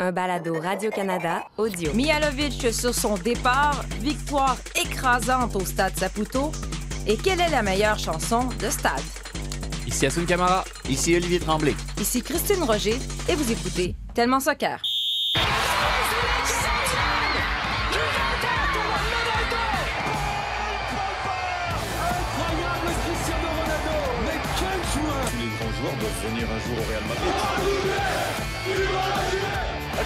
Un balado Radio-Canada audio. Mihalovic sur son départ, victoire écrasante au stade Saputo. Et quelle est la meilleure chanson de stade? Ici Asun Camara. Ici Olivier Tremblay. Ici Christine Roger et vous écoutez Tellement Soccer. Incroyable Cristiano Ronaldo Mais quel joueur Tous les grands joueurs doivent venir un jour au Real Madrid.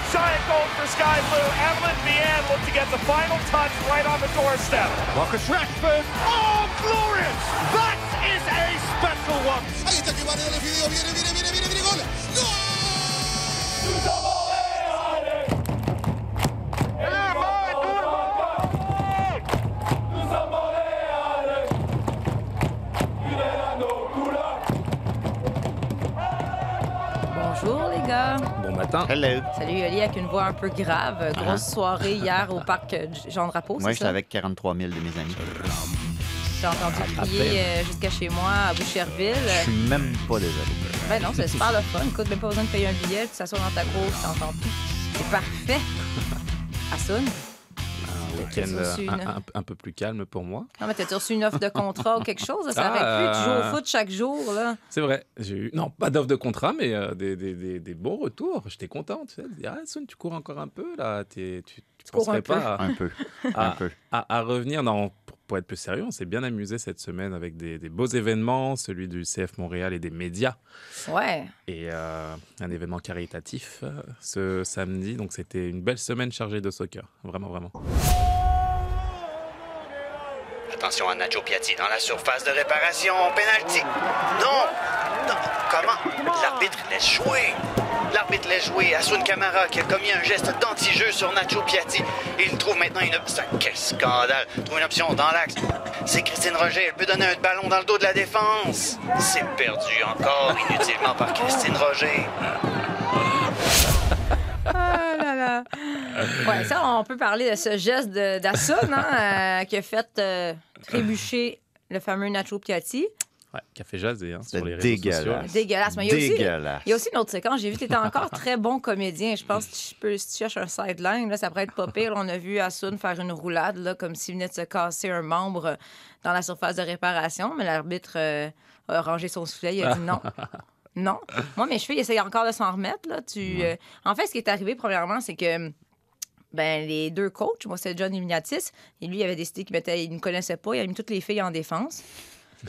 A giant goal for Sky Blue. Evelyn Vianne looked to get the final touch right on the doorstep. Marcus Rashford. Oh, glorious! That is a special one. Ahí está que Mario Definido. Viene, viene, viene, viene, viene, gol. ¡No! Bonjour les gars. Bon matin. Hello. Salut Oli avec une voix un peu grave. Grosse soirée hier au parc euh, Jean Drapeau, Moi, j'étais avec 43 000 de mes amis. J'ai entendu crier euh, jusqu'à chez moi à Boucherville. Je suis même pas désolé. Ben non, c'est super le fun. Écoute, même pas besoin de payer un billet, tu s'assois dans ta cour, tu t'entends tout. C'est parfait. Assoun? Un week-end euh, un, un- un peu plus calme pour moi. Non, mais t'as-tu reçu une offre de contrat ou quelque chose? Ça Ah, aurait pu. Tu joues au euh, foot chaque jour, là. C'est vrai. J'ai eu non pas d'offre de contrat, mais euh, des, des, des, des bons retours. J'étais content. Tu sais, ah Sun, tu cours encore un peu là. T'es- tu un penserais pas à, Un peu. à- Un peu. à- à revenir. Non, pour, pour être plus sérieux, on s'est bien amusé cette semaine avec des, des beaux événements, celui du CF Montréal et des médias. Ouais. Et euh, un événement caritatif euh, ce samedi. Donc c'était une belle semaine chargée de soccer. Vraiment, vraiment. Attention à Nacho Piatti dans la surface de réparation. Penalty. Non. Non. Comment? L'arbitre laisse jouer. L'arbitre laisse jouer. Asun Kamara qui a commis un geste d'anti-jeu sur Nacho Piatti. Il trouve maintenant une option. Quel scandale. Trouve une option dans l'axe. C'est Christine Roger. Elle peut donner un ballon dans le dos de la défense. C'est perdu encore inutilement par Christine Roger. Là là. Ouais, ça, on peut parler de ce geste d'Assoun hein, euh, qui a fait euh, trébucher le fameux Nacho Piatti. Ouais, café jaser hein, sur les réseaux sociaux. dégueulasse. Dégueulasse. Mais il y a aussi, Dégueulasse. il y a aussi une autre séquence. J'ai vu que tu étais encore très bon comédien. Je pense que tu peux, si tu cherches un sideline, là, ça pourrait être pas pire. On a vu Assoun faire une roulade là, comme s'il venait de se casser un membre dans la surface de réparation. Mais l'arbitre euh, a rangé son soufflet. Il a dit non. Non. Moi, mes cheveux, ils essayent encore de s'en remettre. Là. Tu, euh, En fait, ce qui est arrivé, premièrement, c'est que ben, les deux coachs, moi, c'est John Imignatis, et lui, il avait décidé qu'il mettait, il ne me connaissait pas, il a mis toutes les filles en défense.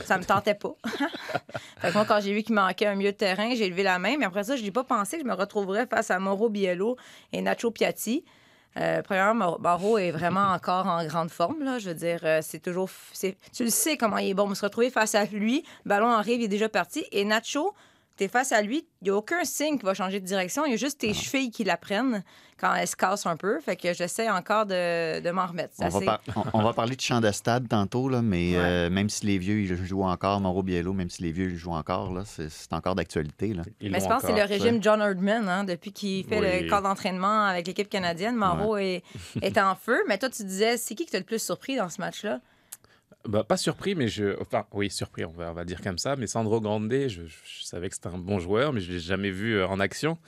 Ça me tentait pas. fait que moi, quand j'ai vu qu'il manquait un milieu de terrain, j'ai levé la main, mais après ça, je n'ai pas pensé que je me retrouverais face à Mauro Biello et Nacho Piatti. Euh, premièrement, Mauro est vraiment encore en grande forme. Là. Je veux dire, euh, c'est toujours. Tu le sais comment il est bon. On se retrouver face à lui, ballon arrive, il est déjà parti. Et Nacho, t'es face à lui, il n'y a aucun signe qui va changer de direction. Il y a juste tes chevilles qui la prennent quand elle se casse un peu. Fait que j'essaie encore de, de m'en remettre. On va, assez- par- on- on va parler de champ de stade tantôt, là, mais Ouais. euh, même si les vieux ils jouent encore, Mauro Biello, même si les vieux ils jouent encore, là, c'est c'est encore d'actualité. Mais je pense que c'est le régime John Herdman, hein, depuis qu'il fait Oui. le corps d'entraînement avec l'équipe canadienne. Mauro est, est en feu. Mais toi, tu disais, c'est qui qui t'a le plus surpris dans ce match-là? Bah, pas surpris, mais je. Enfin, oui, surpris, on va, on va dire comme ça. Mais Sandro Grande, je, savais que c'était un bon joueur, mais je ne l'ai jamais vu euh, en action.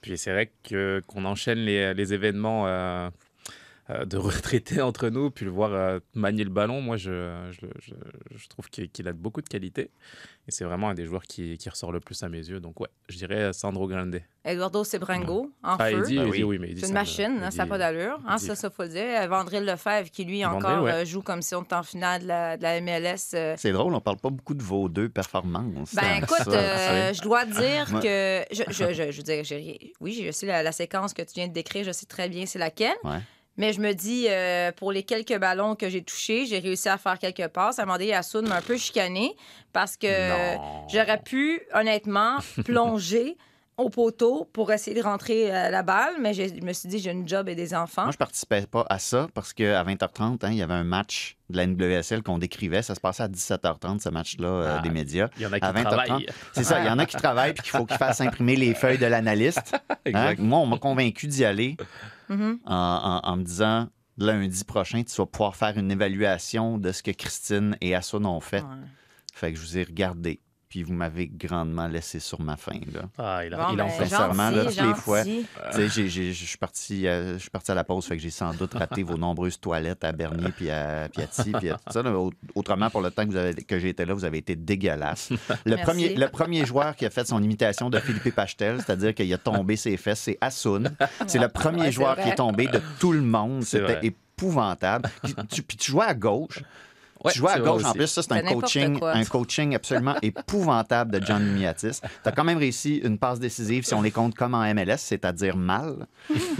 Puis c'est vrai qu'on enchaîne les, les événements euh, de retraités entre nous, puis le voir euh, manier le ballon, moi, je, je, je- je trouve qu'il a beaucoup de qualité. Et c'est vraiment un des joueurs qui, qui ressort le plus à mes yeux. Donc, ouais, je dirais Sandro Grande. Eduardo Sebrango, en Ah, feu. il dit, il oui. dit oui, mais il dit C'est une machine, il hein, ça n'a pas d'allure. Hein, il ça, ça faut le dire. Vandril Lefebvre, qui lui encore ouais. euh, joue comme si on était en finale de la, de la MLS. euh. C'est drôle, on parle pas beaucoup de vos deux performances. Ben hein, écoute, euh, je dois dire que. Je, je, je, je veux dire, j'ai- oui, je sais la, la séquence que tu viens de décrire, je sais très bien c'est laquelle. Ouais. Mais je me dis, euh, pour les quelques ballons que j'ai touchés, j'ai réussi à faire quelques passes. À un moment donné, Assoun m'a un peu chicané parce que j'aurais pu, honnêtement, plonger au poteau pour essayer de rentrer euh, la balle. Mais je me suis dit, j'ai une job et des enfants. Moi, je participais pas à ça parce qu'à 20h30, hein, il y avait un match de la NWSL qu'on décrivait. Ça se passait à 17h30, ce match-là euh, Ah, des médias. Il y en a qui À 20h30. travaillent. C'est ça, il y en a qui travaillent puis qu'il faut qu'ils fassent imprimer les feuilles de l'analyste. Hein? Moi, on m'a convaincu d'y aller Mhm. en, en- en me disant lundi prochain, tu vas pouvoir faire une évaluation de ce que Christine et Assun ont fait. Ouais. Fait que je vous ai regardé. Puis vous m'avez grandement laissé sur ma faim. Là. Ah, il, a, Bon, il en ben, fait. sincèrement, là, gentil, toutes les fois. gentil. Tu sais, j'ai- j'ai- je suis parti, euh, je suis parti à la pause, fait que j'ai sans doute raté vos nombreuses toilettes à Bernier puis à Piatti, puis à tout ça. là. Autrement, pour le temps que, vous avez, que j'ai été là, vous avez été dégueulasse. Le Merci. premier, le premier joueur qui a fait son imitation de Philippe Pachtel, c'est-à-dire qu'il a tombé ses fesses, c'est Assoun. C'est le premier Ouais, joueur qui est tombé de tout le monde. C'était épouvantable. Puis tu, puis tu jouais à gauche. Ouais, tu jouais à gauche en plus, ça c'est un coaching, quoi. un coaching absolument épouvantable de John Miatis. Tu as quand même réussi une passe décisive si on les compte comme en MLS, c'est-à-dire mal.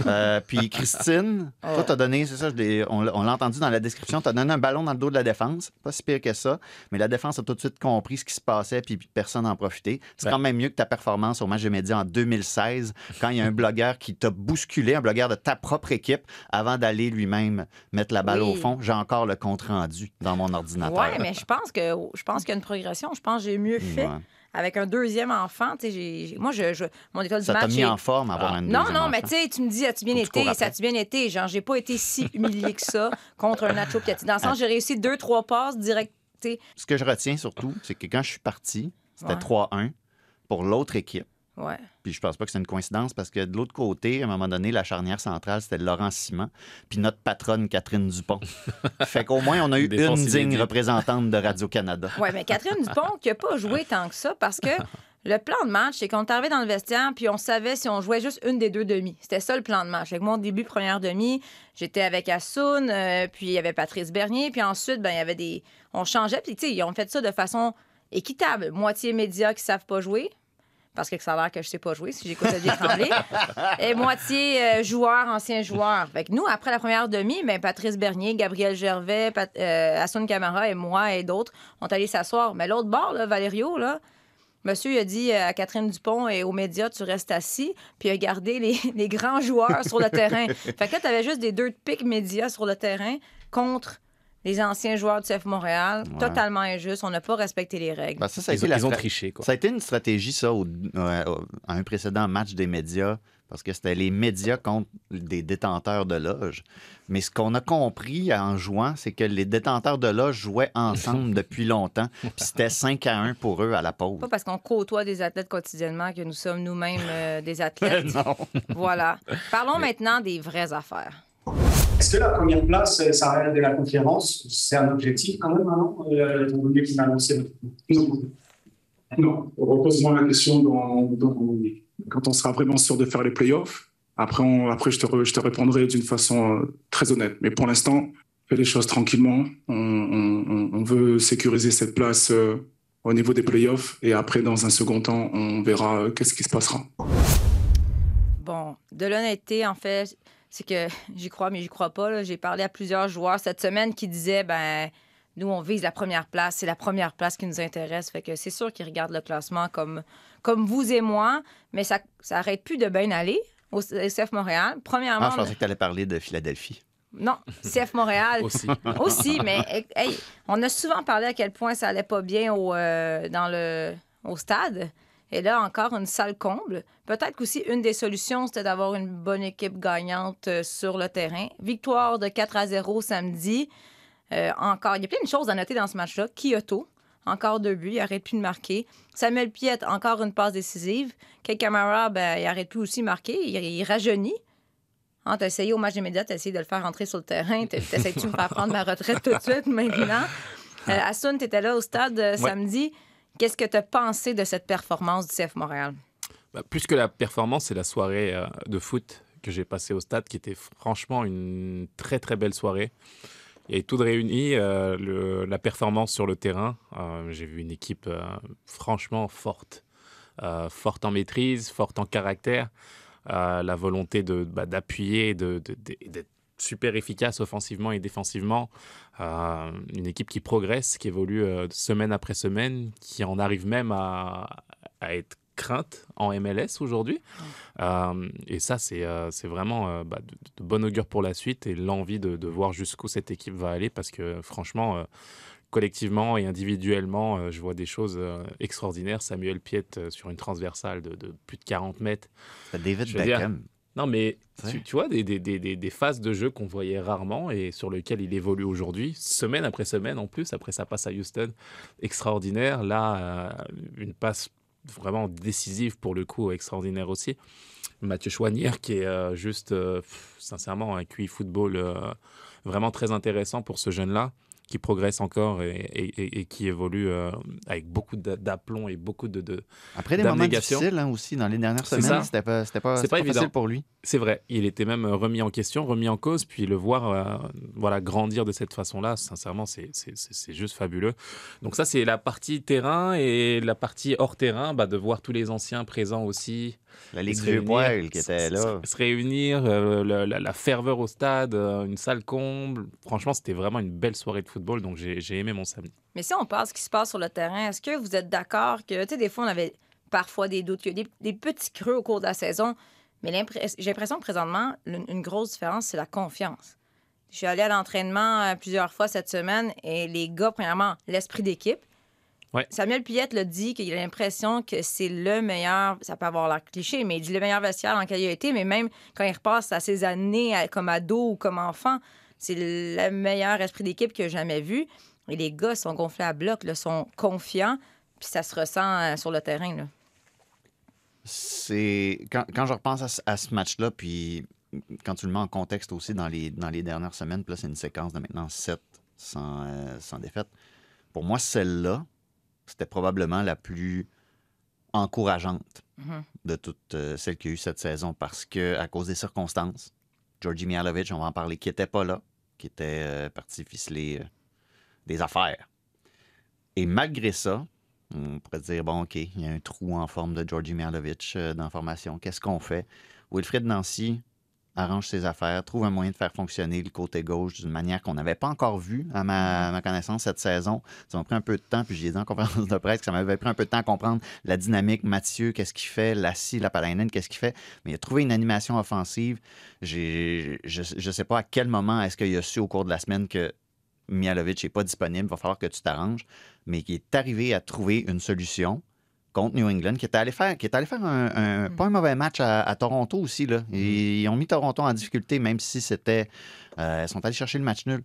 Euh, puis Christine, Oh. toi t'as donné, c'est ça, je on, l'a on l'a entendu dans la description, tu as donné un ballon dans le dos de la défense, pas si pire que ça, mais la défense a tout de suite compris ce qui se passait puis personne n'en profitait. C'est quand même mieux que ta performance au match de médias en 2016 quand il y a un blogueur qui t'a bousculé, un blogueur de ta propre équipe avant d'aller lui-même mettre la balle Oui. au fond. J'ai encore le compte rendu dans mon ordinateur. Ouais, mais je pense que je pense qu'il y a une progression. Je pense que j'ai mieux fait. Ouais. Avec un deuxième enfant, tu sais, j'ai- j'ai- moi, je, je- mon école du Ça t'a match. mis en forme avoir un Non, non, mais tu sais, tu me dis, as-tu bien Faut été? Ça a-tu bien été? Genre, j'ai pas été si humilié que ça contre un Nacho Piatti. Dans le Ah. sens, j'ai réussi deux, trois passes direct. tu sais. Ce que je retiens surtout, c'est que quand je suis parti, c'était Ouais. 3-1 pour l'autre équipe. Ouais. Puis je pense pas que c'est une coïncidence parce que de l'autre côté, à un moment donné, la charnière centrale, c'était Laurent Simon, puis notre patronne Catherine Dupont. fait qu'au moins, on a eu une Défense digne représentante de Radio-Canada. Ouais, mais Catherine Dupont, qui n'a pas joué tant que ça, parce que le plan de match, c'est qu'on est arrivé dans le vestiaire, puis on savait si on jouait juste une des deux demi. C'était ça le plan de match. Avec mon début, première demi, j'étais avec Assoun, euh, puis il y avait Patrice Bernier, puis ensuite, ben, il y avait des. On changeait, puis tu sais, ils ont fait ça de façon équitable. Moitié médias qui savent pas jouer. Parce que ça a l'air que je sais pas jouer si j'écoute Olivier Tremblay. Et moitié euh, joueurs, anciens joueurs. Fait que nous, après la première demi, ben, Patrice Bernier, Gabriel Gervais, Pat, euh, Assoun Camara et moi et d'autres ont allé s'asseoir. Mais l'autre bord, là, Valério, là, monsieur il a dit à Catherine Dupont et aux médias, tu restes assis, puis il a gardé les, les grands joueurs sur le terrain. Fait que là, tu avais juste des deux pics médias sur le terrain contre les anciens joueurs du CF Montréal. Ouais. Totalement injuste. On n'a pas respecté les règles. Ben, ça, ça a Ils, été ont- la ils ont triché, quoi. Ça a été une stratégie, ça, au- euh, au- à un précédent match des médias, parce que c'était les médias contre des détenteurs de loges. Mais ce qu'on a compris en jouant, c'est que les détenteurs de loges jouaient ensemble depuis longtemps. Puis c'était 5 à 1 pour eux à la pause. Pas parce qu'on côtoie des athlètes quotidiennement que nous sommes nous-mêmes euh, des athlètes. non. voilà. Parlons maintenant des vraies affaires. Est-ce que la première place, euh, ça reste de la conférence? C'est un objectif quand même, non euh, Étant donné qu'on a lancé notre... Non. Non, repose-moi la question dans, dans- quand on sera vraiment sûr de faire les playoffs. Après, on- après je, te re- je te répondrai d'une façon euh, très honnête. Mais pour l'instant, fais les choses tranquillement. On, on- on- on veut sécuriser cette place euh, au niveau des playoffs. Et après, dans un second temps, on verra euh, qu'est-ce qui se passera. Bon, de l'honnêteté, en fait, c'est que j'y crois, mais j'y crois pas. J'ai parlé à plusieurs joueurs cette semaine qui disaient, ben, nous, on vise la première place. C'est la première place qui nous intéresse. Fait que c'est sûr qu'ils regardent le classement comme, comme vous et moi, mais ça, ça arrête plus de bien aller au CF Montréal. Premièrement, Ah, je pensais que tu allais parler de Philadelphie. non, CF Montréal. Aussi. Aussi, mais hey, on a souvent parlé à quel point ça allait pas bien au, euh, dans le, au stade. Et là, encore une salle comble. Peut-être qu'aussi une des solutions, c'était d'avoir une bonne équipe gagnante euh, sur le terrain. Victoire de 4 à 0 samedi. Euh, encore, il y a plein de choses à noter dans ce match-là. Kyoto, encore deux buts, il arrête plus de marquer. Samuel Piette, encore une passe décisive. Kei Kamara, ben, il arrête plus aussi de marquer. Il, il rajeunit. Ah, t'as essayé au match des médias, t'as essayé de le faire rentrer sur le terrain. T'essayes-tu de me faire prendre ma retraite tout de suite maintenant? Euh, Assoun, t'étais là au stade euh, samedi. Qu'est-ce que t'as pensé de cette performance du CF Montréal? Bah, plus que la performance, c'est la soirée euh, de foot que j'ai passée au stade, qui était franchement une très très belle soirée. Avait tout de réuni, euh, la performance sur le terrain. Euh, j'ai vu une équipe franchement forte, forte en maîtrise, forte en caractère, la volonté bah, d'appuyer, de- d'être super efficace offensivement et défensivement. Euh, une équipe qui progresse, qui évolue euh, semaine après semaine, qui en arrive même à, à être crainte en MLS aujourd'hui. Euh, et ça, c'est euh, vraiment euh, bah, de, de bon augure pour la suite et l'envie de, de voir jusqu'où cette équipe va aller parce que franchement, euh, collectivement et individuellement, euh, je vois des choses euh, extraordinaires. Samuel Piette euh, sur une transversale de, de plus de 40 mètres. David dire, Beckham. Non, mais Ouais. tu, tu vois, des, des, des, des- des phases de jeu qu'on voyait rarement et sur lesquelles il évolue aujourd'hui, semaine après semaine en plus, après sa passe à Houston, extraordinaire. Là, euh, une passe vraiment décisive pour le coup, extraordinaire aussi. Mathieu Chouanière qui est euh, juste, euh, pff, sincèrement, un QI football vraiment très intéressant pour ce jeune-là, qui progresse encore et, et- et- et qui évolue euh, avec beaucoup d'a- d'aplomb et beaucoup de, de, Après des moments difficiles hein, aussi, dans les dernières semaines, c'était pas, pas, pas pas évident. facile pour lui. C'est vrai, il était même remis en question, remis en cause, puis le voir euh, voilà, grandir de cette façon-là, sincèrement, c'est- juste fabuleux. Donc ça, c'est la partie terrain et la partie hors terrain, bah, de voir tous les anciens présents aussi. La Ligue du Poil qui était là. Se réunir, euh, la, la ferveur au stade, une salle comble. Franchement, c'était vraiment une belle soirée de football, donc j'ai aimé mon samedi. Mais si on parle de ce qui se passe sur le terrain, est-ce que vous êtes d'accord que, tu sais, des fois, on avait parfois des doutes, qu'il y a des, des petits creux au cours de la saison, mais j'ai l'impression que présentement, une, une grosse différence, c'est la confiance. Je suis allée à l'entraînement euh, plusieurs fois cette semaine et les gars, premièrement, l'esprit d'équipe. Ouais. Samuel Piette l'a dit qu'il a l'impression que c'est le meilleur, ça peut avoir l'air cliché, mais il dit le meilleur vestiaire dans lequel il a été, mais même quand il repasse à ses années comme ado ou comme enfant, c'est le meilleur esprit d'équipe que j'ai jamais vu. Et les gars sont gonflés à bloc, là, sont confiants, puis ça se ressent euh, sur le terrain. Là. c'est quand, quand je repense à, ce- à ce match-là, puis quand tu le mets en contexte aussi dans les, dans les dernières semaines, puis là, c'est une séquence de maintenant 7 sans, euh, sans défaite. Pour moi, celle-là, c'était probablement la plus encourageante Mhm. de toutes euh, celles qu'il y a eu cette saison parce que, à cause des circonstances, Georgi Mihalovic, on va en parler, qui n'était pas là, qui était euh, parti ficeler euh, des affaires. Et malgré ça, on pourrait dire, bon, OK, il y a un trou en forme de Georgi Mihalovic euh, dans la formation. Qu'est-ce qu'on fait? Wilfred Nancy arrange ses affaires, trouve un moyen de faire fonctionner le côté gauche d'une manière qu'on n'avait pas encore vue, à ma, à ma connaissance, cette saison. Ça m'a pris un peu de temps, puis j'ai dit en conférence de presse que ça m'avait pris un peu de temps à comprendre la dynamique. Mathieu, qu'est-ce qu'il fait? Lassie, la Palainen, qu'est-ce qu'il fait? Mais il a trouvé une animation offensive. Je ne sais pas à quel moment est-ce qu'il a su au cours de la semaine que Mialovic n'est pas disponible, il va falloir que tu t'arranges, mais qui est arrivé à trouver une solution contre New England, qui est allé faire, qui est allé faire un, un- pas un mauvais match à, à Toronto aussi. Là. Ils, ils ont mis Toronto en difficulté, même si c'était. euh, ils sont allés chercher le match nul.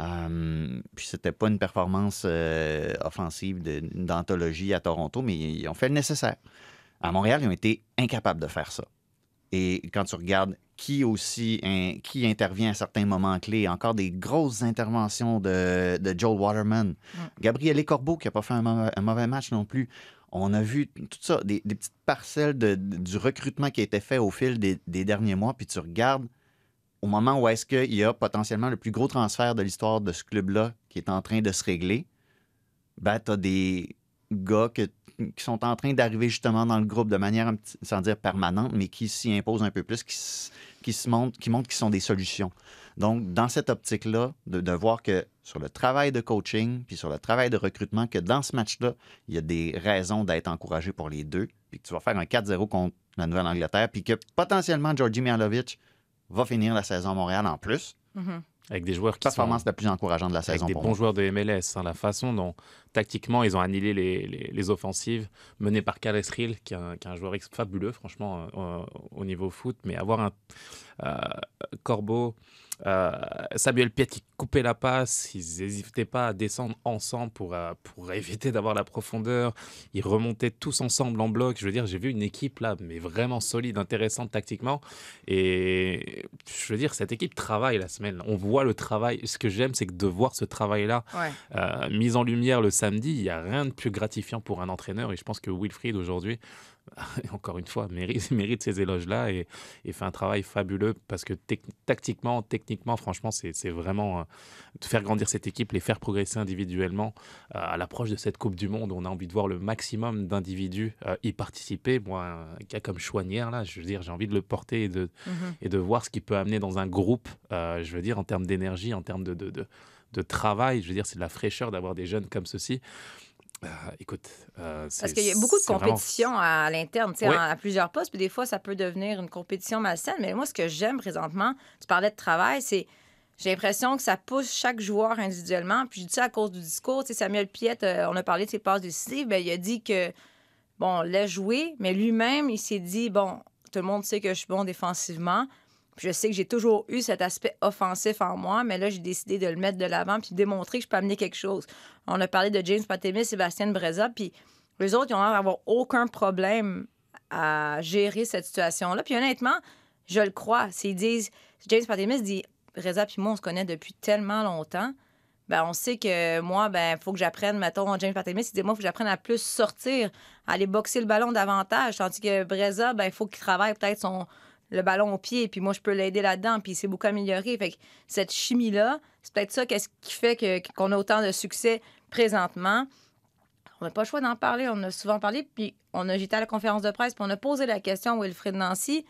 Euh, puis c'était pas une performance euh, offensive d'anthologie à Toronto, mais ils ont fait le nécessaire. À Montréal, ils ont été incapables de faire ça. Et quand tu regardes qui aussi hein, qui intervient à certains moments clés, encore des grosses interventions de, de Joel Waterman, Gabriel Corbeau qui n'a pas fait un mauvais match non plus. On a vu tout ça, des, petites parcelles du recrutement qui a été fait au fil des, derniers mois, puis tu regardes au moment où est-ce qu'il y a potentiellement le plus gros transfert de l'histoire de ce club-là qui est en train de se régler, ben, tu as des gars qui sont en train d'arriver justement dans le groupe de manière, sans dire permanente, mais qui s'y imposent un peu plus, qui, se montrent, qui qu'ils sont des solutions. Donc, dans cette optique-là, de, voir que sur le travail de coaching, puis sur le travail de recrutement, que dans ce match-là, il y a des raisons d'être encouragé pour les deux, puis que tu vas faire un 4-0 contre la Nouvelle-Angleterre, puis que potentiellement Georgi Mihalovic va finir la saison à Montréal en plus. Mhm. Avec des joueurs qui sont Performance la plus encourageante de la avec saison des pour bons moi. joueurs de MLS. hein, la façon dont, tactiquement, ils ont annihilé les, les- les offensives, menées par Carles Riel, qui est un, qui est un joueur fabuleux, franchement, euh, au niveau foot. Mais avoir un euh, Corbeau, euh, Samuel Piet qui coupait la passe, ils n'hésitaient pas à descendre ensemble pour, euh, pour éviter d'avoir la profondeur. Ils remontaient tous ensemble en bloc. Je veux dire, j'ai vu une équipe là, mais vraiment solide, intéressante tactiquement. Et je veux dire, cette équipe travaille la semaine. On voit le travail. Ce que j'aime, c'est que de voir ce travail-là Ouais. euh, mis en lumière le samedi, il n'y a rien de plus gratifiant pour un entraîneur. Et je pense que Wilfried, aujourd'hui, encore une fois, mérite, mérite ces éloges-là et, et fait un travail fabuleux parce que tactiquement, techniquement, franchement, c'est vraiment euh, de faire grandir cette équipe, les faire progresser individuellement. Euh, à l'approche de cette Coupe du Monde, on a envie de voir le maximum d'individus euh, y participer. Moi, un gars comme Chouanière, là, je veux dire, j'ai envie de le porter et de, Mhm. et de voir ce qu'il peut amener dans un groupe, je veux dire, en termes d'énergie, en termes de, de, de, de travail. Je veux dire, c'est de la fraîcheur d'avoir des jeunes comme ceci. Euh, écoute, euh, c'est- Parce qu'il y a beaucoup de vraiment- compétition à, à l'interne, tu sais, Ouais. en- à plusieurs postes, puis des fois, ça peut devenir une compétition malsaine. Mais moi, ce que j'aime présentement, tu parlais de travail, c'est j'ai l'impression que ça pousse chaque joueur individuellement. Puis je dis ça à cause du discours. Tu sais, Samuel Piette, euh, on a parlé de ses passes décisives, ben, il a dit que, bon, on l'a joué, mais lui-même, il s'est dit, bon, Tout le monde sait que je suis bon défensivement. Je sais que j'ai toujours eu cet aspect offensif en moi, mais là, j'ai décidé de le mettre de l'avant puis de démontrer que je peux amener quelque chose. On a parlé de James Patémis, Sébastien Breza, puis les autres, ils ont l'air d'avoir aucun problème à gérer cette situation-là. Puis honnêtement, je le crois. S'ils disent, James Patémis dit, Reza puis moi, on se connaît depuis tellement longtemps. Ben, on sait que moi, ben, faut que j'apprenne, mettons, James Patémis, il dit, moi, faut que j'apprenne à plus sortir, à aller boxer le ballon davantage. Tandis que Breza, ben, il faut qu'il travaille peut-être son, le ballon au pied, puis moi, je peux l'aider là-dedans, puis il s'est beaucoup amélioré. Fait que cette chimie-là, c'est peut-être ça qu'est-ce qui fait qu'on a autant de succès présentement. On n'a pas le choix d'en parler, on a souvent parlé, puis on a, j'étais à la conférence de presse, puis on a posé la question à Wilfred Nancy,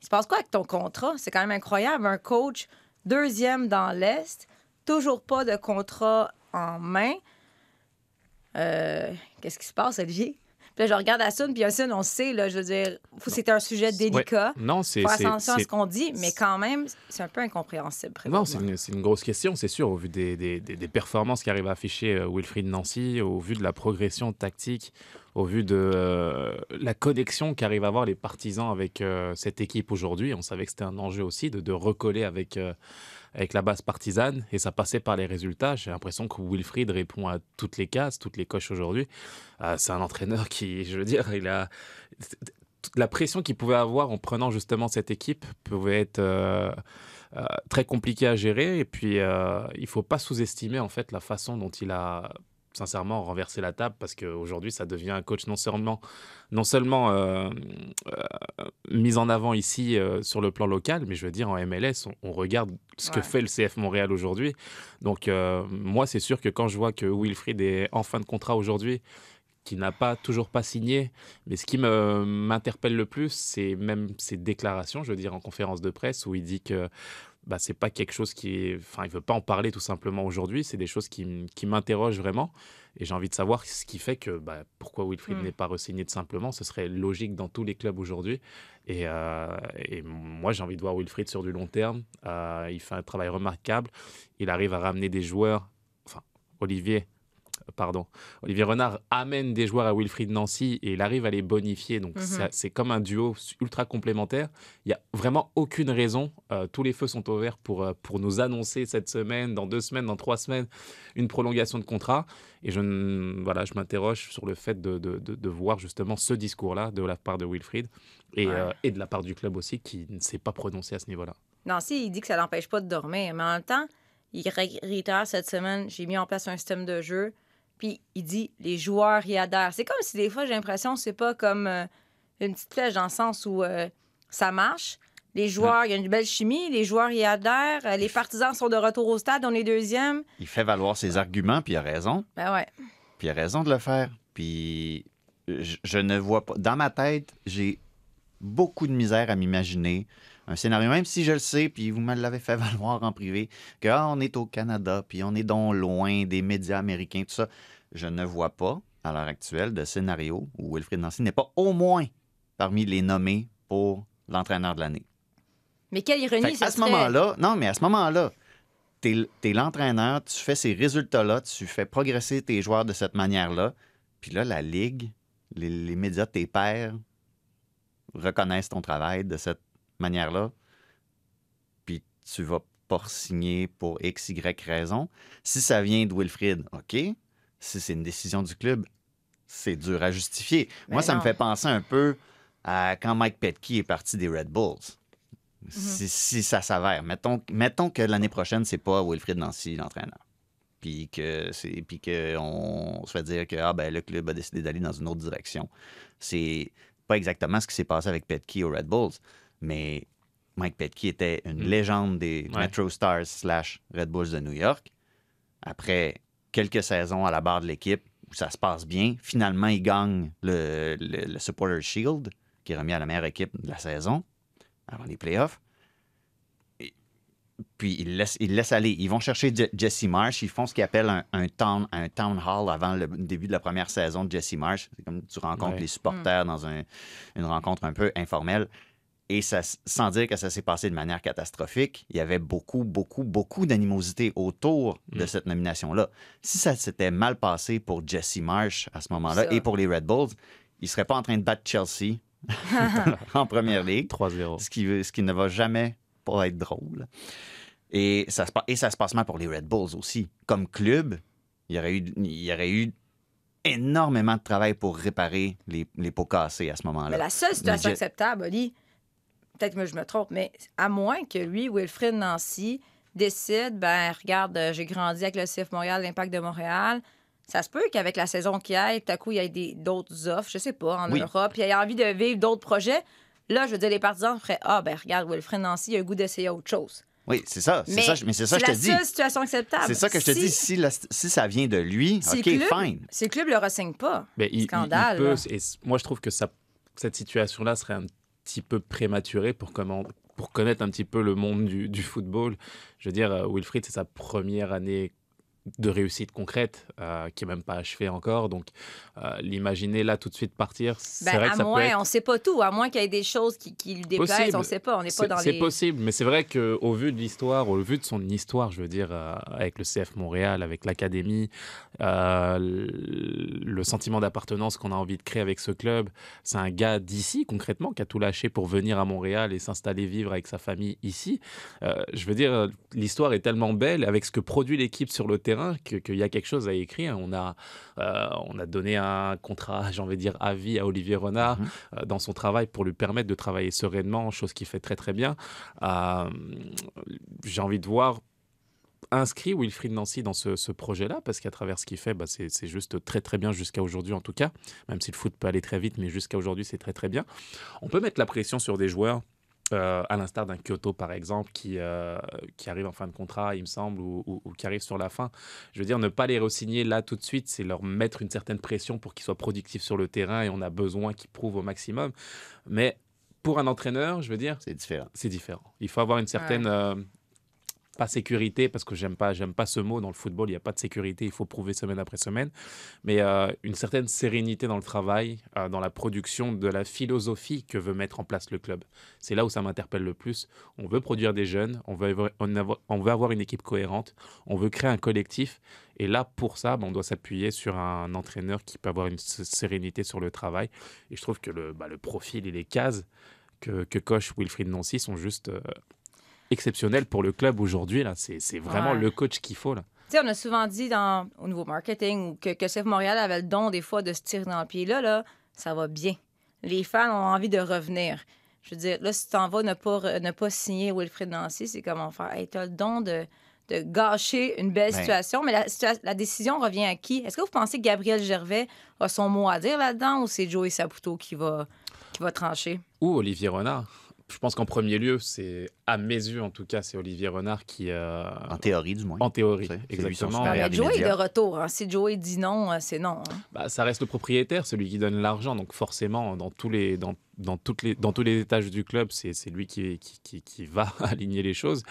il se passe quoi avec ton contrat? C'est quand même incroyable, un coach deuxième dans l'Est, toujours pas de contrat en main. Euh, qu'est-ce qui se passe, Olivier? Puis là, je regarde Assun, puis Assun, on sait, là, je veux dire, c'était un sujet délicat. Ouais. Non, c'est. Faut c'est- attention à c'est- ce qu'on dit, mais quand même, c'est un peu incompréhensible. Non, c'est une, c'est une grosse question, c'est sûr, au vu des, des- des- des performances qu'arrive à afficher euh, Wilfried Nancy, au vu de la progression tactique, au vu de euh, la connexion qu'arrivent à avoir les partisans avec euh, cette équipe aujourd'hui. On savait que c'était un enjeu aussi de, de recoller avec, avec la base partisane, et ça passait par les résultats. J'ai l'impression que Wilfried répond à toutes les cases, toutes les coches aujourd'hui. Euh, c'est un entraîneur qui, je veux dire, il a la pression qu'il pouvait avoir en prenant justement cette équipe pouvait être euh, euh, très compliquée à gérer. Et puis, euh, il faut pas sous-estimer en fait la façon dont il a sincèrement renversé la table parce qu'aujourd'hui, ça devient un coach non seulement, non seulement euh, euh, mis en avant ici euh, sur le plan local, mais je veux dire en MLS, on, on regarde ce que fait le CF Montréal aujourd'hui. Donc, moi, c'est sûr que quand je vois que Wilfried est en fin de contrat aujourd'hui, qui n'a pas toujours pas signé. Mais ce qui me m'interpelle le plus, c'est même ses déclarations, je veux dire, en conférence de presse, où il dit que bah, c'est pas quelque chose qui est... Enfin, il veut pas en parler tout simplement aujourd'hui. C'est des choses qui, m'interrogent vraiment. Et j'ai envie de savoir ce qui fait que bah, pourquoi Wilfried Mm. n'est pas re-signé tout simplement. Ce serait logique dans tous les clubs aujourd'hui. Et, euh, et moi, j'ai envie de voir Wilfried sur du long terme. Euh, il fait un travail remarquable. Il arrive à ramener des joueurs. Enfin, Olivier, pardon, Olivier Renard amène des joueurs à Wilfried Nancy et il arrive à les bonifier. Donc, Mhm. c'est comme un duo ultra complémentaire. Il n'y a vraiment aucune raison. euh, tous les feux sont ouverts pour, euh, pour nous annoncer cette semaine, dans deux semaines, dans trois semaines, une prolongation de contrat. Et je, voilà, je m'interroge sur le fait de, de- de- de voir justement ce discours-là de la part de Wilfried et, Ouais. euh, et de la part du club aussi qui ne s'est pas prononcé à ce niveau-là. Nancy, il dit que ça l'empêche pas de dormir, mais en même temps, il ré- réitère cette semaine, j'ai mis en place un système de jeu, puis il dit les joueurs y adhèrent. C'est comme si des fois, j'ai l'impression, c'est pas comme euh, une petite flèche dans le sens où euh, ça marche. Les joueurs, il y a une belle chimie, les joueurs y adhèrent, euh, les partisans sont de retour au stade, on est deuxième. Il fait valoir ses arguments, puis il a raison. Ben ouais. Puis il a raison de le faire. Puis je, je ne vois pas. Dans ma tête, j'ai beaucoup de misère à m'imaginer un scénario, même si je le sais, puis vous me l'avez fait valoir en privé, que ah, on est au Canada, puis on est donc loin des médias américains, tout ça. Je ne vois pas, à l'heure actuelle, de scénario où Wilfried Nancy n'est pas au moins parmi les nommés pour l'entraîneur de l'année. Mais quelle ironie, à ce serait- moment-là, non, mais à ce moment-là, tu es, l'entraîneur, tu fais ces résultats-là, tu fais progresser tes joueurs de cette manière-là. Puis là, la Ligue, les, les médias, tes pairs, reconnaissent ton travail de cette manière-là. Puis tu vas pas signer pour X, Y raison. Si ça vient de Wilfrid, OK. Si c'est une décision du club, c'est dur à justifier. Mais Moi, ça me fait penser un peu à quand Mike Petke est parti des Red Bulls. Mhm. Si, si ça s'avère, mettons, mettons que l'année prochaine, c'est pas Wilfried Nancy l'entraîneur. Puis que puis que on se fait dire que ah, ben, le club a décidé d'aller dans une autre direction. C'est pas exactement ce qui s'est passé avec Petke aux Red Bulls, mais Mike Petke était une Mm. légende des Ouais. Metro Stars slash Red Bulls de New York. Après quelques saisons à la barre de l'équipe où ça se passe bien, finalement, il gagne le, le, le Supporter Shield, qui est remis à la meilleure équipe de la saison avant les playoffs. Et- puis ils laissent, ils laissent aller. Ils vont chercher Je- Jesse Marsh. Ils font ce qu'ils appellent un, un, town, un town hall avant le début de la première saison de Jesse Marsh. C'est comme tu rencontres Ouais. les supporters dans un- une rencontre un peu informelle. Et ça, sans dire que ça s'est passé de manière catastrophique, il y avait beaucoup, beaucoup, beaucoup d'animosité autour de Mm. cette nomination-là. Si ça s'était mal passé pour Jesse Marsh à ce moment-là et pour les Red Bulls, il ne serait pas en train de battre Chelsea en première ligue. 3-0. Ce qui, veut- ce qui ne va jamais pas être drôle. Et ça, se, pa- et ça se passe mal pour les Red Bulls aussi. Comme club, il y aurait eu, il y aurait eu énormément de travail pour réparer les, les pots cassés à ce moment-là. Mais la seule situation acceptable, Oli, peut-être que je me trompe, mais à moins que lui, Wilfred Nancy, décide, ben regarde, euh, j'ai grandi avec le CF Montréal, l'Impact de Montréal. Ça se peut qu'avec la saison qui aille, tout à coup, il y ait des- d'autres offres, je sais pas, en Oui. Europe, puis il y a envie de vivre d'autres projets. Là, je veux dire, les partisans feraient Ah, ben regarde, Wilfred Nancy, il a le goût d'essayer autre chose. Oui, c'est ça. c'est Mais ça, mais c'est ça que je la te dis. seule situation acceptable. C'est ça que je te Si- dis. Si, la- si ça vient de lui, si OK, club, fine. Si le club le ressigne pas, Mais il, il- il Scandale, peut, et moi, je trouve que ça, cette situation-là serait un petit peu comment, pour connaître un petit peu le monde du, du football. Je veux dire, euh, Wilfried, c'est sa première année de réussite concrète, euh, qui n'est même pas achevée encore. Donc, euh, l'imaginer là tout de suite partir, c'est ben, vrai à que ça moins, peut être on sait pas tout, à moins qu'il y ait des choses qui, qui le déplaisent, Possible. on sait pas, on n'est pas C'est dans c'est les... possible, mais c'est vrai qu'au vu de l'histoire, au vu de son histoire, je veux dire, euh, avec le CF Montréal, avec l'académie, le sentiment d'appartenance qu'on a envie de créer avec ce club, c'est un gars d'ici, concrètement, qui a tout lâché pour venir à Montréal et s'installer vivre avec sa famille ici. Je veux dire, l'histoire est tellement belle avec ce que produit l'équipe sur le terrain qu'il y a quelque chose à écrire. On a, euh, on a donné un contrat, j'ai envie de dire, à vie à Olivier Renard Mhm. euh, dans son travail pour lui permettre de travailler sereinement, chose qu'il fait très très bien. Euh, j'ai envie de voir inscrit Wilfried Nancy dans ce, ce projet-là, parce qu'à travers ce qu'il fait, bah, c'est c'est juste très très bien jusqu'à aujourd'hui en tout cas, même si le foot peut aller très vite, mais jusqu'à aujourd'hui c'est très très bien. On peut mettre la pression sur des joueurs. Euh, à l'instar d'un Kyoto, par exemple, qui, euh, qui arrive en fin de contrat, il me semble, ou, ou- ou qui arrive sur la fin. Je veux dire, ne pas les re-signer là tout de suite, c'est leur mettre une certaine pression pour qu'ils soient productifs sur le terrain et on a besoin qu'ils prouvent au maximum. Mais pour un entraîneur, je veux dire, C'est différent. c'est différent. Il faut avoir une certaine euh, pas sécurité parce que j'aime pas j'aime pas ce mot dans le football. Il n'y a pas de sécurité. Il faut prouver semaine après semaine, mais euh, une certaine sérénité dans le travail, euh, dans la production de la philosophie que veut mettre en place le club. C'est là où ça m'interpelle le plus. On veut produire des jeunes. On veut avoir, on veut avoir une équipe cohérente. On veut créer un collectif. Et là, pour ça, ben, on doit s'appuyer sur un entraîneur qui peut avoir une sérénité sur le travail. Et je trouve que le, bah, le profil et les cases que, que coche Wilfried Nancy sont juste euh, exceptionnels pour le club aujourd'hui. là. C'est c'est vraiment Ouais. le coach qu'il faut. Là. On a souvent dit dans, au niveau marketing ou que, que CF Montréal avait le don des fois de se tirer dans le pied. Là, là, ça va bien. Les fans ont envie de revenir. Je veux dire, là, si tu t'en vas ne pas, ne pas signer Wilfred Nancy, c'est comment faire? Hey, tu as le don de, de gâcher une belle Ben. situation, mais la, situa- la décision revient à qui? Est-ce que vous pensez que Gabriel Gervais a son mot à dire là-dedans ou c'est Joey Saputo qui va, qui va trancher? Ou Olivier Renard. Je pense qu'en premier lieu, c'est à mes yeux en tout cas, c'est Olivier Renard qui, euh, En théorie, du moins. en théorie, exactement. Supérieur mais Joey est de retour. hein. Si Joey dit non, euh, c'est non. hein. Bah, ça reste le propriétaire, celui qui donne l'argent. Donc forcément, dans tous les, dans, dans toutes les, dans tous les étages du club, c'est c'est lui qui, qui, qui, qui va aligner les choses.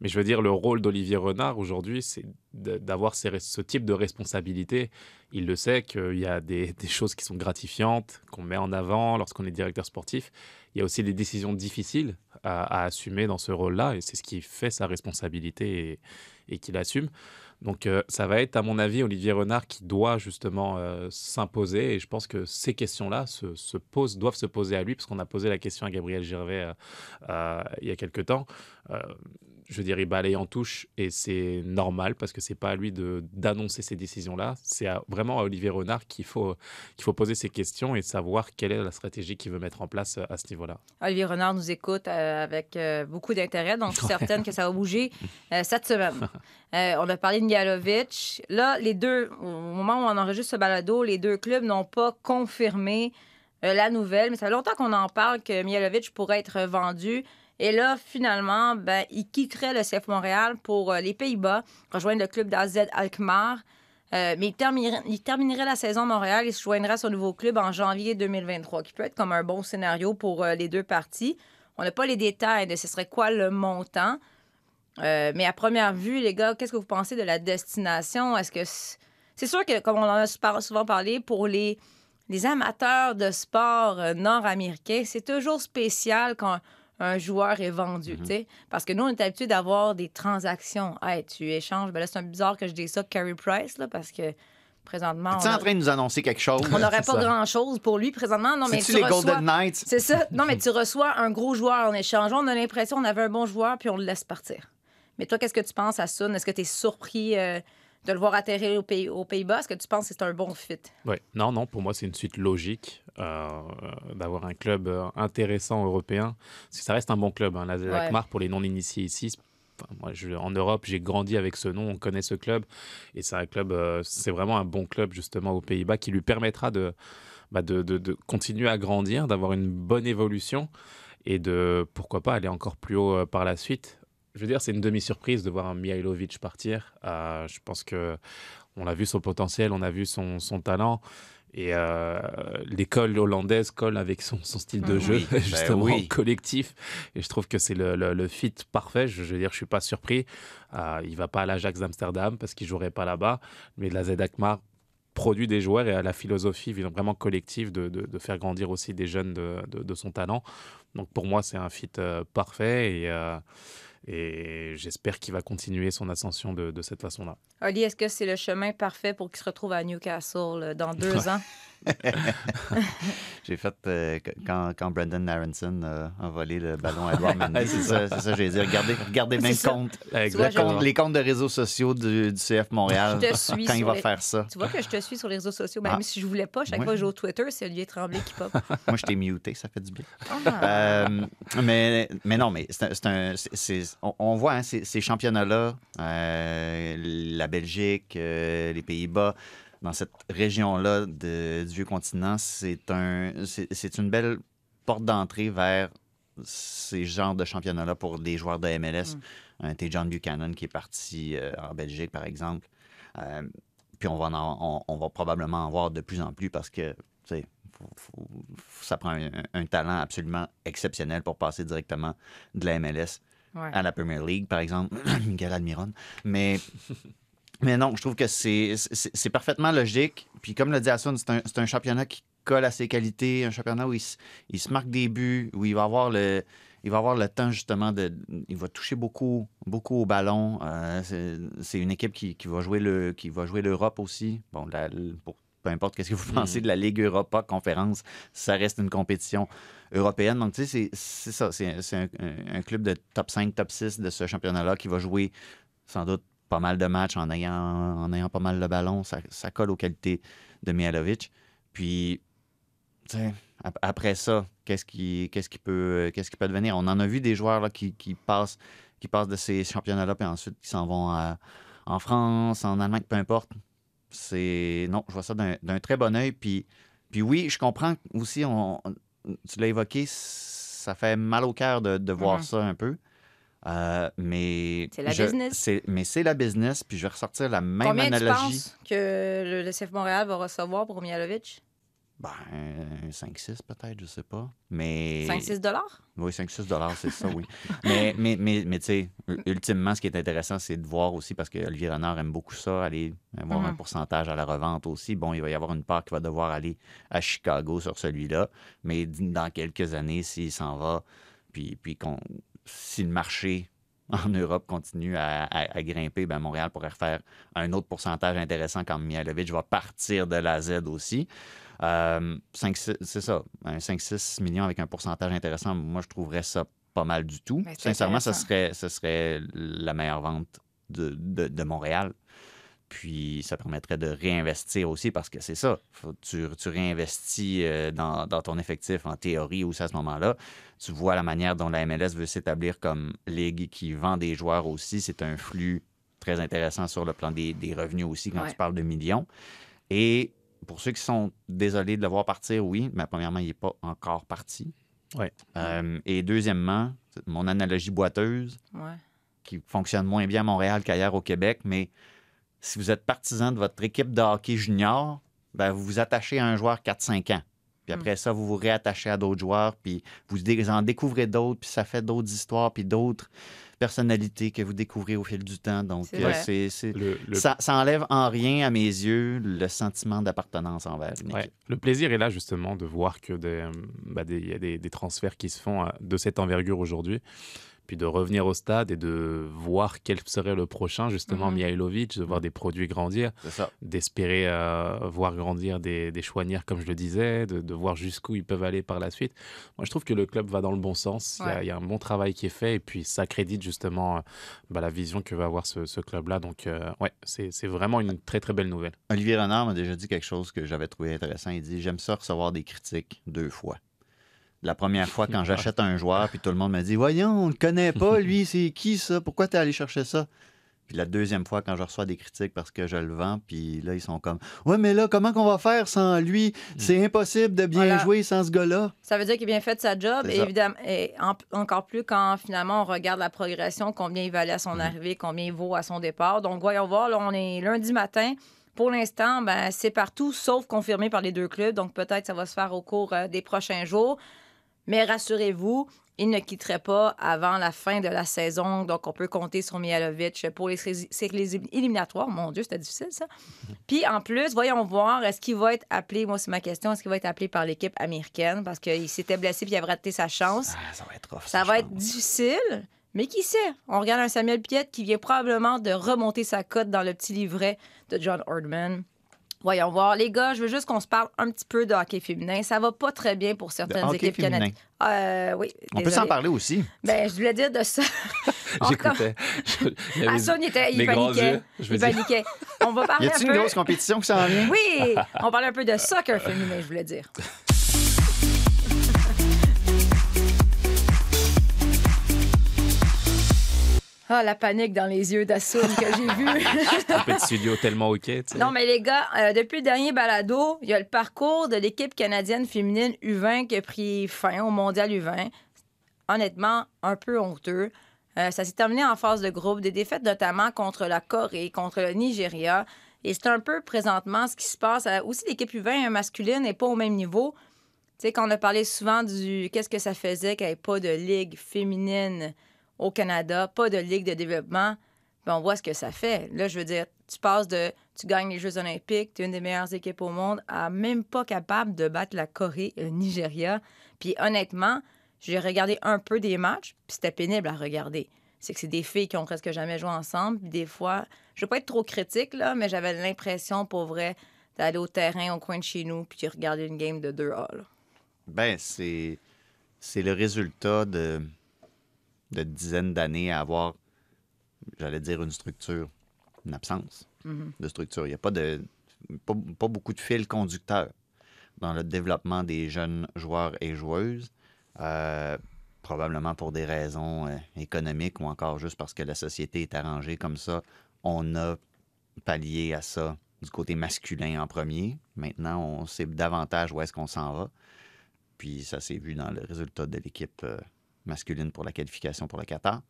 Mais je veux dire, le rôle d'Olivier Renard aujourd'hui, c'est d'avoir ce type de responsabilité. Il le sait qu'il y a des, des choses qui sont gratifiantes, qu'on met en avant lorsqu'on est directeur sportif. Il y a aussi des décisions difficiles à, assumer dans ce rôle-là, et c'est ce qui fait sa responsabilité et, qu'il assume. Donc euh, ça va être, à mon avis, Olivier Renard qui doit justement euh, s'imposer. Et je pense que ces questions-là se, se posent, doivent se poser à lui, parce qu'on a posé la question à Gabriel Gervais euh, il y a quelque temps. Je veux dire, il balaye en touche et c'est normal parce que c'est pas à lui d'annoncer ces décisions-là. C'est vraiment à Olivier Renard qu'il faut, qu'il faut poser ces questions et savoir quelle est la stratégie qu'il veut mettre en place euh, à ce niveau-là. Olivier Renard nous écoute euh, avec euh, beaucoup d'intérêt, donc je suis certaine que ça va bouger euh, cette semaine. On a parlé de Mialovic. Là, les deux, au moment où on enregistre ce balado, les deux clubs n'ont pas confirmé la nouvelle, mais ça fait longtemps qu'on en parle que Mialovic pourrait être vendu. Et là, finalement, ben, il quitterait le CF Montréal pour euh, les Pays-Bas, rejoindre le club d'AZ Alkmaar. Euh, mais il terminerait, la saison Montréal et se joindra à son nouveau club en janvier 2023, qui peut être comme un bon scénario pour euh, les deux parties. On n'a pas les détails de ce serait quoi le montant. Mais à première vue, les gars, qu'est-ce que vous pensez de la destination? Est-ce que c'est sûr que, comme on en a souvent parlé, pour les, les amateurs de sport nord-américains, c'est toujours spécial quand un joueur est vendu, tu sais. Parce que nous, on est habitué d'avoir des transactions. Hey, tu échanges, ben là, c'est un bizarre que je dise ça, Carey Price, là, parce que présentement. Es-tu on en train de nous annoncer quelque chose? On n'aurait pas ça. grand-chose pour lui présentement. Non, mais tu les reçois... Golden Knights? C'est ça. Non, mais tu reçois un gros joueur en échange. On a l'impression qu'on avait un bon joueur, puis on le laisse partir. Mais toi, qu'est-ce que tu penses à Sun? Est-ce que tu es surpris euh, de le voir atterrir au Pays- aux Pays-Bas? Est-ce que tu penses que c'est un bon fit? Ouais. Non, non, pour moi, c'est une suite logique euh, d'avoir un club euh, intéressant européen. Parce que ça reste un bon club. Hein. La Ouais. Pour les non-initiés ici, c'est- enfin, moi, je- en Europe, j'ai grandi avec ce nom, on connaît ce club. Et c'est un club, euh, c'est vraiment un bon club, justement, aux Pays-Bas, qui lui permettra de, bah, de, de- de continuer à grandir, d'avoir une bonne évolution et de, pourquoi pas, aller encore plus haut par la suite. Je veux dire, c'est une demi-surprise de voir un Mihailovic partir. Euh, je pense que on a vu son potentiel, on a vu son, son talent. Et euh, l'école hollandaise colle avec son, son style de Mhm. jeu, Oui, ben justement, oui. collectif. Et je trouve que c'est le, le- le fit parfait. Je, je veux dire, je suis pas surpris. Euh, il va pas à l'Ajax d'Amsterdam parce qu'il jouerait pas là-bas. Mais la Z produit des joueurs et a la philosophie vraiment collective de, de- de faire grandir aussi des jeunes de, son talent. Donc pour moi, c'est un fit euh, parfait et, et j'espère qu'il va continuer son ascension de, de cette façon-là. Oli, est-ce que c'est le chemin parfait pour qu'il se retrouve à Newcastle euh, dans deux ans? J'ai fait euh, qu- quand, quand Brendan Aronson a volé le ballon à Edouard Mendy. C'est ça, c'est ça, j'ai dit. Regardez, regardez même compte, vois, le je- compte- les comptes de réseaux sociaux du, du CF Montréal Je te suis quand il va les- faire ça. Tu vois que je te suis sur les réseaux sociaux. Même Ah. si je voulais pas, chaque fois que je vais au Twitter, c'est Olivier Tremblay qui pop. Moi, je t'ai muté, ça fait du bien. Ah. Euh, mais, mais non, mais c'est un- c'est on, on voit hein, ces, ces championnats-là, euh, la Belgique, euh, les Pays-Bas, dans cette région-là du vieux continent, c'est un, c'est une belle porte d'entrée vers ces genres de championnats-là pour des joueurs de MLS. Un T. John Buchanan qui est parti euh, en Belgique, par exemple. Euh, puis on va, en- on, on va probablement en voir de plus en plus parce que, tu ça prend un, un talent absolument exceptionnel pour passer directement de la MLS Ouais. à la Premier League, par exemple. Miguel Almiron. Mais, mais non, je trouve que c'est c'est- c'est parfaitement logique. Puis comme le dit Hassan, c'est un, c'est un championnat qui colle à ses qualités, un championnat où il, se- il se marque des buts, où il va avoir le, il va avoir le temps justement de. Il va toucher beaucoup, beaucoup au ballon. Euh, c'est- c'est une équipe qui, qui va jouer le, qui va jouer l'Europe aussi. Bon, la- pour, peu importe qu'est-ce que vous pensez de la Ligue Europa Conférence, ça reste une compétition européenne. Donc, tu sais, c'est- c'est ça. C'est c'est un- un club de top 5, top 6 de ce championnat-là qui va jouer sans doute pas mal de matchs en ayant, en ayant pas mal de ballons. Ça, ça colle aux qualités de Mihalovic. Puis, ap- après ça, qu'est-ce qui, qu'est-ce qui, peut, qu'est-ce qui peut devenir? On en a vu des joueurs là, qui, qui passent, qui passent de ces championnats-là, puis ensuite qui s'en vont à- en France, en Allemagne, peu importe. C'est. Non, je vois ça d'un très bon œil. Puis, puis oui, je comprends aussi, on, tu l'as évoqué, ça fait mal au cœur de, de voir Mhm. ça un peu. Euh, mais C'est la je- business. Mais c'est la business, puis je vais ressortir la même Combien tu analogie. penses que le, le CF Montréal va recevoir pour Mihalovic? Ben, 5-6 peut-être, je sais pas. Mais... 5-6 dollars? Oui, 5-6 dollars, c'est ça, oui. mais, mais, mais, mais tu sais, ultimement, ce qui est intéressant, c'est de voir aussi, parce que Olivier Renard aime beaucoup ça, aller avoir un Mhm. pourcentage à la revente aussi. Bon, il va y avoir une part qui va devoir aller à Chicago sur celui-là, mais dans quelques années, s'il s'en va, puis, puis qu'on, si le marché en Europe continue à, à- à grimper, ben Montréal pourrait refaire un autre pourcentage intéressant quand Mihalovic va partir de la Z aussi. Euh, 5, c'est ça, un 5-6 millions avec un pourcentage intéressant, moi je trouverais ça pas mal du tout. Ben, Sincèrement, ce serait, ce serait la meilleure vente de, de- de Montréal. Puis ça permettrait de réinvestir aussi parce que c'est ça. Faut- tu, tu réinvestis euh, dans, dans ton effectif en théorie aussi à ce moment-là. Tu vois la manière dont la MLS veut s'établir comme ligue qui vend des joueurs aussi. C'est un flux très intéressant sur le plan des, des revenus aussi quand Ouais. tu parles de millions. Et pour ceux qui sont désolés de le voir partir, oui, mais premièrement, il n'est pas encore parti. Ouais. Euh, et deuxièmement, mon analogie boiteuse, Ouais. qui fonctionne moins bien à Montréal qu'ailleurs au Québec, mais si vous êtes partisan de votre équipe de hockey junior, ben vous vous attachez à un joueur 4-5 ans. Puis après ça, vous vous réattachez à d'autres joueurs, puis vous en découvrez d'autres, puis ça fait d'autres histoires, puis d'autres personnalités que vous découvrez au fil du temps. Donc, C'est euh, vrai. c'est, c'est- Le, le- ça, ça enlève en rien, à mes yeux, le sentiment d'appartenance envers une Ouais. Le plaisir est là justement de voir que des, euh, bah, des- y a des, des transferts qui se font euh, de cette envergure aujourd'hui. Puis de revenir au stade et de voir quel serait le prochain, justement, Mhm. Mihailovic, de voir des produits grandir, d'espérer euh, voir grandir des, des chouanières, comme je le disais, de, de voir jusqu'où ils peuvent aller par la suite. Moi, je trouve que le club va dans le bon sens. Il y a- Ouais. il y, a un bon travail qui est fait et puis ça crédite justement euh, bah, la vision que va avoir ce, ce club-là. Donc, euh, ouais, c'est c'est vraiment une très, très belle nouvelle. Olivier Renard m'a déjà dit quelque chose que j'avais trouvé intéressant. Il dit J'aime ça recevoir des critiques deux fois. La première fois, quand j'achète un joueur, puis tout le monde me dit Voyons, on le connaît pas, lui, c'est qui ça? Pourquoi t'es allé chercher ça? Puis la deuxième fois, quand je reçois des critiques parce que je le vends, puis là, ils sont comme Ouais, mais là, comment qu'on va faire sans lui? C'est impossible de bien Voilà. jouer sans ce gars-là. Ça veut dire qu'il a bien fait sa job. Et évidemment, et en- encore plus quand finalement on regarde la progression, combien il valait à son arrivée, combien il vaut à son départ. Donc, voyons voir, là, on est lundi matin. Pour l'instant, ben, c'est partout, sauf confirmé par les deux clubs. Donc, peut-être ça va se faire au cours euh, des prochains jours. Mais rassurez-vous, il ne quitterait pas avant la fin de la saison. Donc, on peut compter sur Mihalovic pour les, sé- c'est que les éliminatoires. Mon Dieu, c'était difficile, ça. Puis, en plus, voyons voir, est-ce qu'il va être appelé, moi, c'est ma question, est-ce qu'il va être appelé par l'équipe américaine? Parce qu'il s'était blessé puis il avait raté sa chance. Ah, ça va être rough. Ça je va être pense. difficile, mais qui sait? On regarde un Samuel Piette qui vient probablement de remonter sa cote dans le petit livret de John Hordman. Voyons voir. Les gars, je veux juste qu'on se parle un petit peu de hockey féminin. Ça va pas très bien pour certaines hockey équipes féminin. canadiennes. Euh, oui. On peut s'en parler aussi. Ben, je voulais dire de ça. J'écoutais. Y avait Hassan, il, était, il paniquait. yeux, il paniquait. On va Y parler un a-t-il peu... une grosse compétition qui s'en vient? Oui! On parle un peu de soccer féminin, je voulais dire. Ah, la panique dans les yeux d'Assoun que j'ai vu. un petit studio tellement OK. tu sais. non, mais les gars, euh, depuis le dernier balado, il y a le parcours de l'équipe canadienne féminine U20 qui a pris fin au mondial U20. Honnêtement, un peu honteux. Euh, ça s'est terminé en phase de groupe, des défaites notamment contre la Corée, contre le Nigeria. Et c'est un peu présentement ce qui se passe. Euh, aussi, l'équipe U20 masculine n'est pas au même niveau. Tu sais, quand on a parlé souvent du qu'est-ce que ça faisait qu'il n'y avait pas de ligue féminine au Canada, pas de ligue de développement, on voit ce que ça fait. Là, je veux dire, tu passes de tu gagnes les Jeux olympiques, tu es une des meilleures équipes au monde, à même pas capable de battre la Corée et le Nigeria. Puis honnêtement, j'ai regardé un peu des matchs, puis c'était pénible à regarder. C'est que c'est des filles qui ont presque jamais joué ensemble. Des fois, je veux pas être trop critique, là, mais j'avais l'impression, pour vrai, d'aller au terrain au coin de chez nous, puis de regarder une game de 2A. là. Ben, c'est c'est le résultat de, de dizaines d'années à avoir, j'allais dire, une structure, une absence Mhm. de structure. Il n'y a pas, de, pas, pas beaucoup de fil conducteur dans le développement des jeunes joueurs et joueuses, euh, probablement pour des raisons euh, économiques ou encore juste parce que la société est arrangée comme ça. On a pallié à ça du côté masculin en premier. Maintenant, on sait davantage où est-ce qu'on s'en va. Puis ça s'est vu dans le résultat de l'équipe euh, masculine pour la qualification pour le Qatar.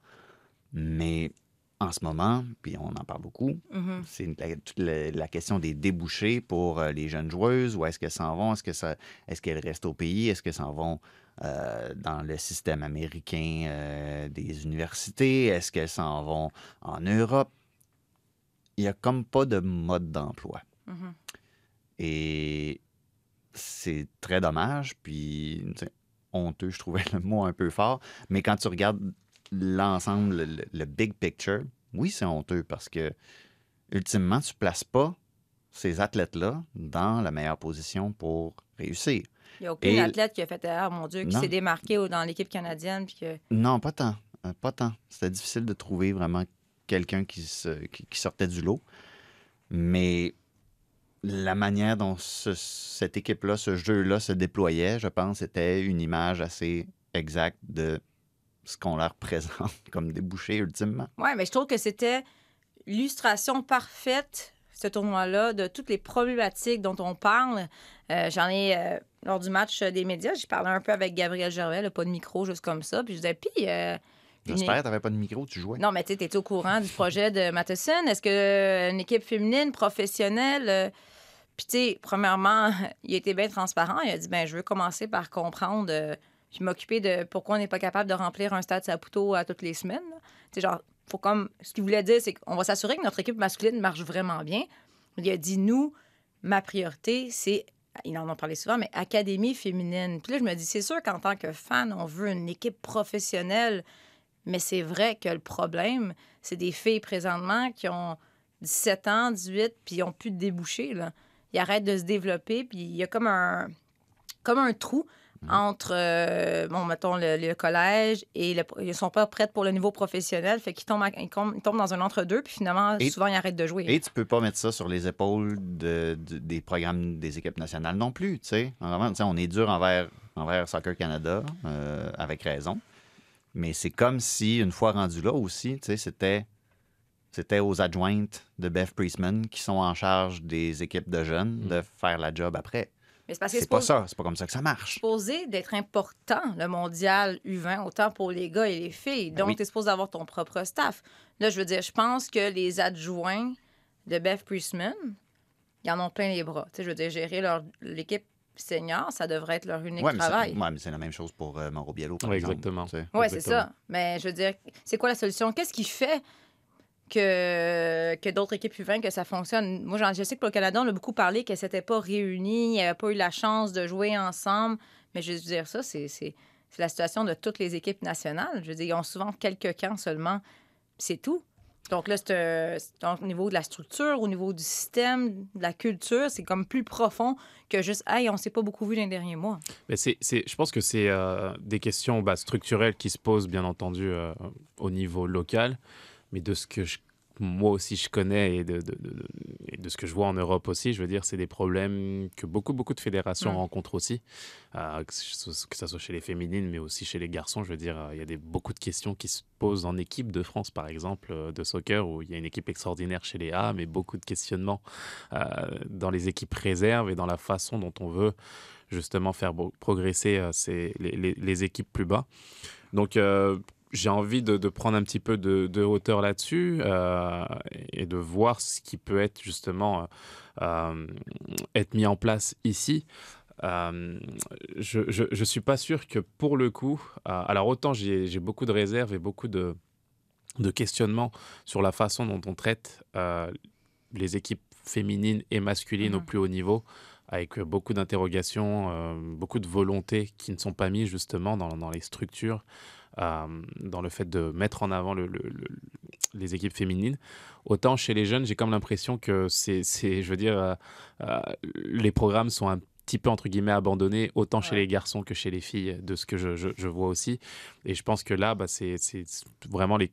Mais en ce moment, puis on en parle beaucoup, Mhm. c'est la, toute la, la question des débouchés pour euh, les jeunes joueuses. Où est-ce qu'elles s'en vont? Est-ce que ça, est-ce qu'elles restent au pays? Est-ce qu'elles s'en vont euh, dans le système américain euh, des universités? Est-ce qu'elles s'en vont en Europe? Il n'y a comme pas de mode d'emploi. Mhm. Et c'est très dommage, puis honteux, je trouvais le mot un peu fort. Mais quand tu regardes l'ensemble, le, big picture, oui, c'est honteux parce que, ultimement, tu places pas ces athlètes-là dans la meilleure position pour réussir. Il n'y a aucun Et- athlète qui a fait erreur, mon Dieu, qui s'est démarqué dans l'équipe canadienne. Puis que... Non, pas tant. Euh, Pas tant. C'était difficile de trouver vraiment quelqu'un qui, se- qui- qui sortait du lot. Mais la manière dont ce- cette équipe-là, ce jeu-là se déployait, je pense, était une image assez exacte de ce qu'on leur présente comme débouché ultimement. Oui, mais je trouve que c'était l'illustration parfaite, ce tournoi-là, de toutes les problématiques dont on parle. Euh, J'en ai, euh, lors du match des médias, j'ai parlé un peu avec Gabriel Gervais, là, pas de micro, juste comme ça. Puis je disais, puis. euh, J'espère que tu n'avais pas de micro, tu jouais. Non, mais tu sais, t'es au courant du projet de Matheson. Est-ce qu'une équipe féminine, professionnelle. Puis, tu sais, premièrement, il été bien transparent. Il a dit, ben je veux commencer par comprendre, euh, puis m'occuper de pourquoi on n'est pas capable de remplir un stade Saputo à toutes les semaines. Tu sais, genre, faut comme. Ce qu'il voulait dire, c'est qu'on va s'assurer que notre équipe masculine marche vraiment bien. Il a dit, nous, ma priorité, c'est. Ils en ont parlé souvent, mais académie féminine. Puis là, je me dis, c'est sûr qu'en tant que fan, on veut une équipe professionnelle Mais c'est vrai que le problème, c'est des filles présentement qui ont 17 ans, 18, puis ils n'ont plus de débouchés. Là. Ils arrêtent de se développer, puis il y a comme un, comme un trou entre, euh, bon, mettons, le, le collège et le, ils sont pas prêts pour le niveau professionnel. Fait qu'ils tombent, ils tombent, dans un entre-deux, puis finalement, Et- souvent, ils arrêtent de jouer. Et tu peux pas mettre ça sur les épaules de- de- des programmes des équipes nationales non plus. tu sais. Vraiment, tu sais, on est dur envers, envers Soccer Canada, euh, avec raison. Mais c'est comme si, une fois rendu là aussi, tu sais, c'était, c'était aux adjointes de Beth Priestman qui sont en charge des équipes de jeunes de faire la job après. Mais c'est parce que C'est pas ça. C'est pas comme ça que ça marche. supposé d'être important, le mondial U20, autant pour les gars et les filles. Donc, oui. tu es supposé avoir ton propre staff. Là, je veux dire, je pense que les adjoints de Beth Priestman, ils en ont plein les bras. Tu sais, je veux dire, gérer leur- l'équipe senior, ça devrait être leur unique Ouais, mais c'est, travail. ouais, mais c'est la même chose pour euh, Mauro Biello, par Ouais, exemple, exactement. Oui, c'est ça. Mais je veux dire, c'est quoi la solution? Qu'est-ce qui fait que, que d'autres équipes U20, que ça fonctionne? Moi, je sais que pour le Canada, on a beaucoup parlé qu'elles s'étaient pas réunies, avait pas eu la chance de jouer ensemble. Mais je veux dire, ça, c'est, la situation de toutes les équipes nationales. Je veux dire, ils ont souvent quelques camps seulement. C'est tout. Donc là, c'est, au niveau de la structure, au niveau du système, de la culture, c'est comme plus profond que juste, hey, on s'est pas beaucoup vu les derniers mois. Mais c'est- je pense que c'est euh, des questions bah, structurelles qui se posent, bien entendu, euh, au niveau local. Mais de ce que je- moi aussi je connais et de, de- de- de- et de ce que je vois en Europe aussi, je veux dire, c'est des problèmes que beaucoup, beaucoup de fédérations rencontrent aussi. Euh, que ce soit chez les féminines, mais aussi chez les garçons. Je veux dire, il y a des, beaucoup de questions qui se posent en équipe de France, par exemple, euh, de soccer, où il y a une équipe extraordinaire chez les A, mais beaucoup de questionnements euh, dans les équipes réserves et dans la façon dont on veut justement faire progresser euh, ces- les, les- les équipes plus bas. Donc, j'ai envie de, de prendre un petit peu de, de hauteur là-dessus euh, et de voir ce qui peut être justement euh, euh, être mis en place ici. Euh, je ne suis pas sûr que pour le coup, alors autant j'ai beaucoup de réserves et beaucoup de, de questionnements sur la façon dont on traite les équipes féminines et masculines au Mhm. plus haut niveau, avec beaucoup d'interrogations, euh, beaucoup de volontés qui ne sont pas mises justement dans, dans les structures, dans le fait de mettre en avant le- le- le- les équipes féminines. Autant chez les jeunes, j'ai comme l'impression que c'est, je veux dire, euh, euh, les programmes sont un petit peu entre guillemets abandonnés, autant chez les garçons que chez les filles, de ce que je, je- je vois aussi. Et je pense que là, bah, c'est vraiment les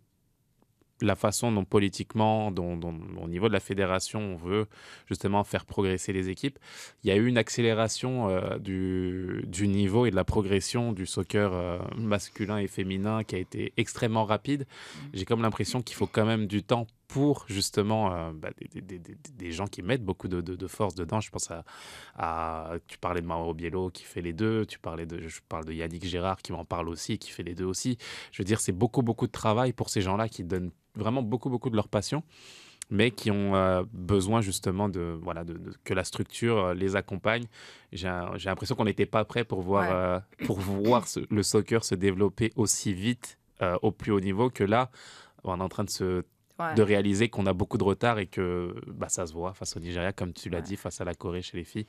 la façon dont politiquement, dont, dont- au niveau de la fédération, on veut justement faire progresser les équipes. Il y a eu une accélération euh, du, du niveau et de la progression du soccer euh, masculin et féminin qui a été extrêmement rapide. J'ai comme l'impression qu'il faut quand même du temps pour justement euh, bah, des, des- des- des- des gens qui mettent beaucoup de, de- de force dedans. Je pense à, à- tu parlais de Mauro Biello qui fait les deux, tu parlais de, je parle de Yannick Gérard qui m'en parle aussi, qui fait les deux aussi. Je veux dire, c'est beaucoup beaucoup de travail pour ces gens-là qui donnent vraiment beaucoup beaucoup de leur passion mais qui ont euh, besoin justement de voilà de, de- que la structure euh, les accompagne. J'ai l'impression qu'on n'était pas prêt pour voir Ouais. euh, pour voir ce- le soccer se développer aussi vite euh, au plus haut niveau que là on est en train de se Ouais. de réaliser qu'on a beaucoup de retard et que bah, ça se voit face au Nigeria, comme tu l'as Ouais. dit, face à la Corée chez les filles.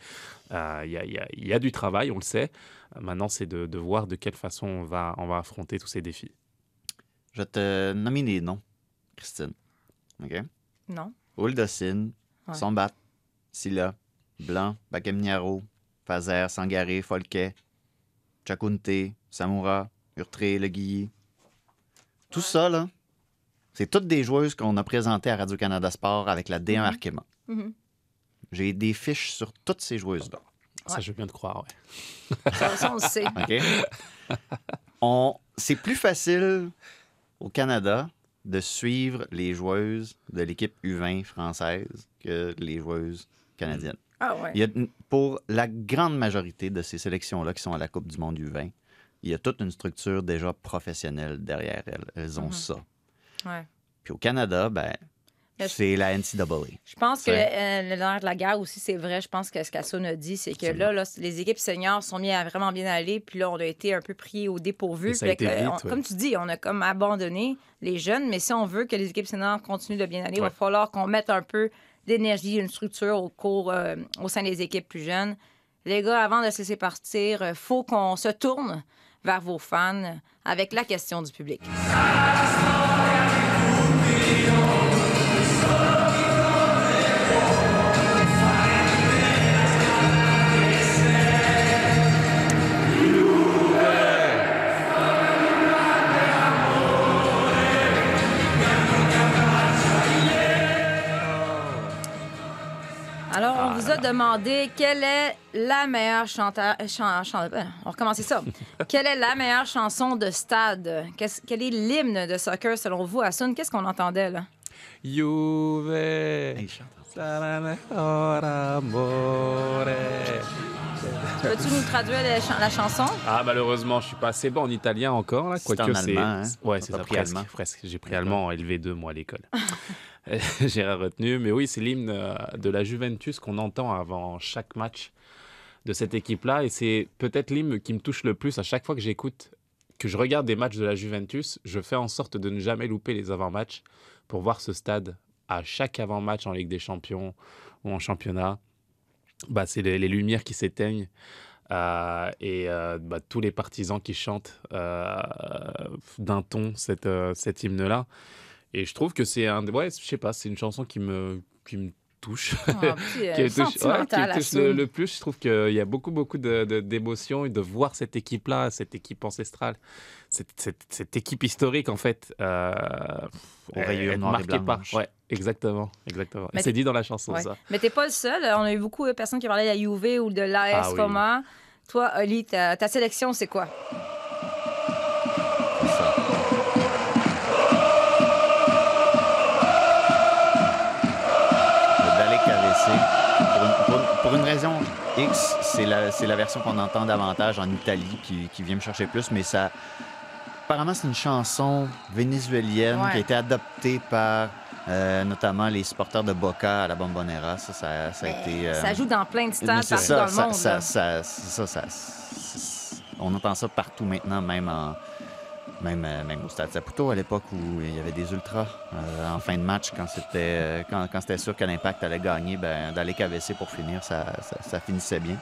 Euh, Il y, a, il y a- il y a du travail, on le sait. Euh, Maintenant, c'est de, de voir de quelle façon on va, on va affronter tous ces défis. Je vais te nommer des noms, Christine. OK? Non? Oldocin, Ouais. Sombat, Silla, Blanc, Bakemniaro, Fazer, Sangaré, Folquet, Chakunte, Samura, Urtré, Le Guilly. Tout ça, là, c'est toutes des joueuses qu'on a présentées à Radio-Canada Sport avec la D1 Mhm. Arkema. Mhm. J'ai des fiches sur toutes ces joueuses-là. Ça, Ouais. je viens de croire, ouais. Ça, ça, on le sait. OK? On... C'est plus facile au Canada de suivre les joueuses de l'équipe U20 française que les joueuses canadiennes. Ah ouais. Il y a, pour la grande majorité de ces sélections-là qui sont à la Coupe du Monde U20, il y a toute une structure déjà professionnelle derrière elles. Elles ont Mhm. ça. Ouais. Puis au Canada, ben, c'est la NCAA. Je pense que euh, le nerf de la guerre aussi, c'est vrai. Je pense que ce qu'Assun a dit, c'est que là, là, les équipes seniors sont mises à vraiment bien aller. Puis là, on a été un peu pris au dépourvu. Que, vite, on- ouais. Comme tu dis, on a comme abandonné les jeunes. Mais si on veut que les équipes seniors continuent de bien aller, il va falloir qu'on mette un peu d'énergie, une structure au, cours, euh, au sein des équipes plus jeunes. Les gars, avant de se laisser partir, il faut qu'on se tourne vers vos fans avec la question du public. Demandé quelle est la meilleure chanteur. chan- chan- euh, on va recommencer ça. quelle est la meilleure chanson de stade? Qu'est-ce- quel est l'hymne de soccer selon vous, Asun? Qu'est-ce qu'on entendait là? Juve. Hey. Peux-tu nous traduire la, chan- la chanson? Ah, malheureusement, je suis pas assez bon en italien encore. Là, C'est quoique en c'est. allemand, hein? Ouais, c'est pas ça, pris presque, allemand? presque. J'ai pris allemand en LV2, moi, à l'école. J'ai retenu. Mais oui, c'est l'hymne euh, de la Juventus qu'on entend avant chaque match de cette équipe-là. Et c'est peut-être l'hymne qui me touche le plus à chaque fois que j'écoute, que je regarde des matchs de la Juventus. Je fais en sorte de ne jamais louper les avant-matchs pour voir ce stade à chaque avant-match en Ligue des Champions ou en championnat. Bah, c'est les, lumières qui s'éteignent. Euh, et euh, bah, tous les partisans qui chantent d'un ton cet hymne-là. Et je trouve que c'est un, ouais, je sais pas, c'est une chanson qui me, qui me touche. Oh, euh, qui me touche, ouais, qui sentimental, me touche le, plus. Je trouve qu'il y a beaucoup, beaucoup de- de- d'émotions et de voir cette équipe-là, cette équipe ancestrale, cette, cette- cette équipe historique, en fait, euh, et marquée par. Ouais, exactement. exactement. C'est dit dans la chanson, Ouais. ça. Mais t'es pas le seul. On a eu beaucoup de personnes qui parlaient de la Juve ou de l'AS Ah oui. Roma. Toi, Oli, ta, ta sélection, c'est quoi? X, c'est la, version qu'on entend davantage en Italie qui, qui vient me chercher plus, mais ça. Apparemment, c'est une chanson vénézuélienne Ouais. qui a été adoptée par euh, notamment les supporters de Boca à la Bombonera. Ça, ça, ça a été. euh, Ça joue dans plein de stades partout ça, dans le monde. ça- ça- ça- on entend ça partout maintenant, même en, même, euh, même au Stade Saputo à l'époque où il y avait des ultras euh, en fin de match quand c'était euh, quand, quand c'était sûr que l'Impact allait gagner, ben, d'aller KVC pour finir, ça, ça, ça finissait bien.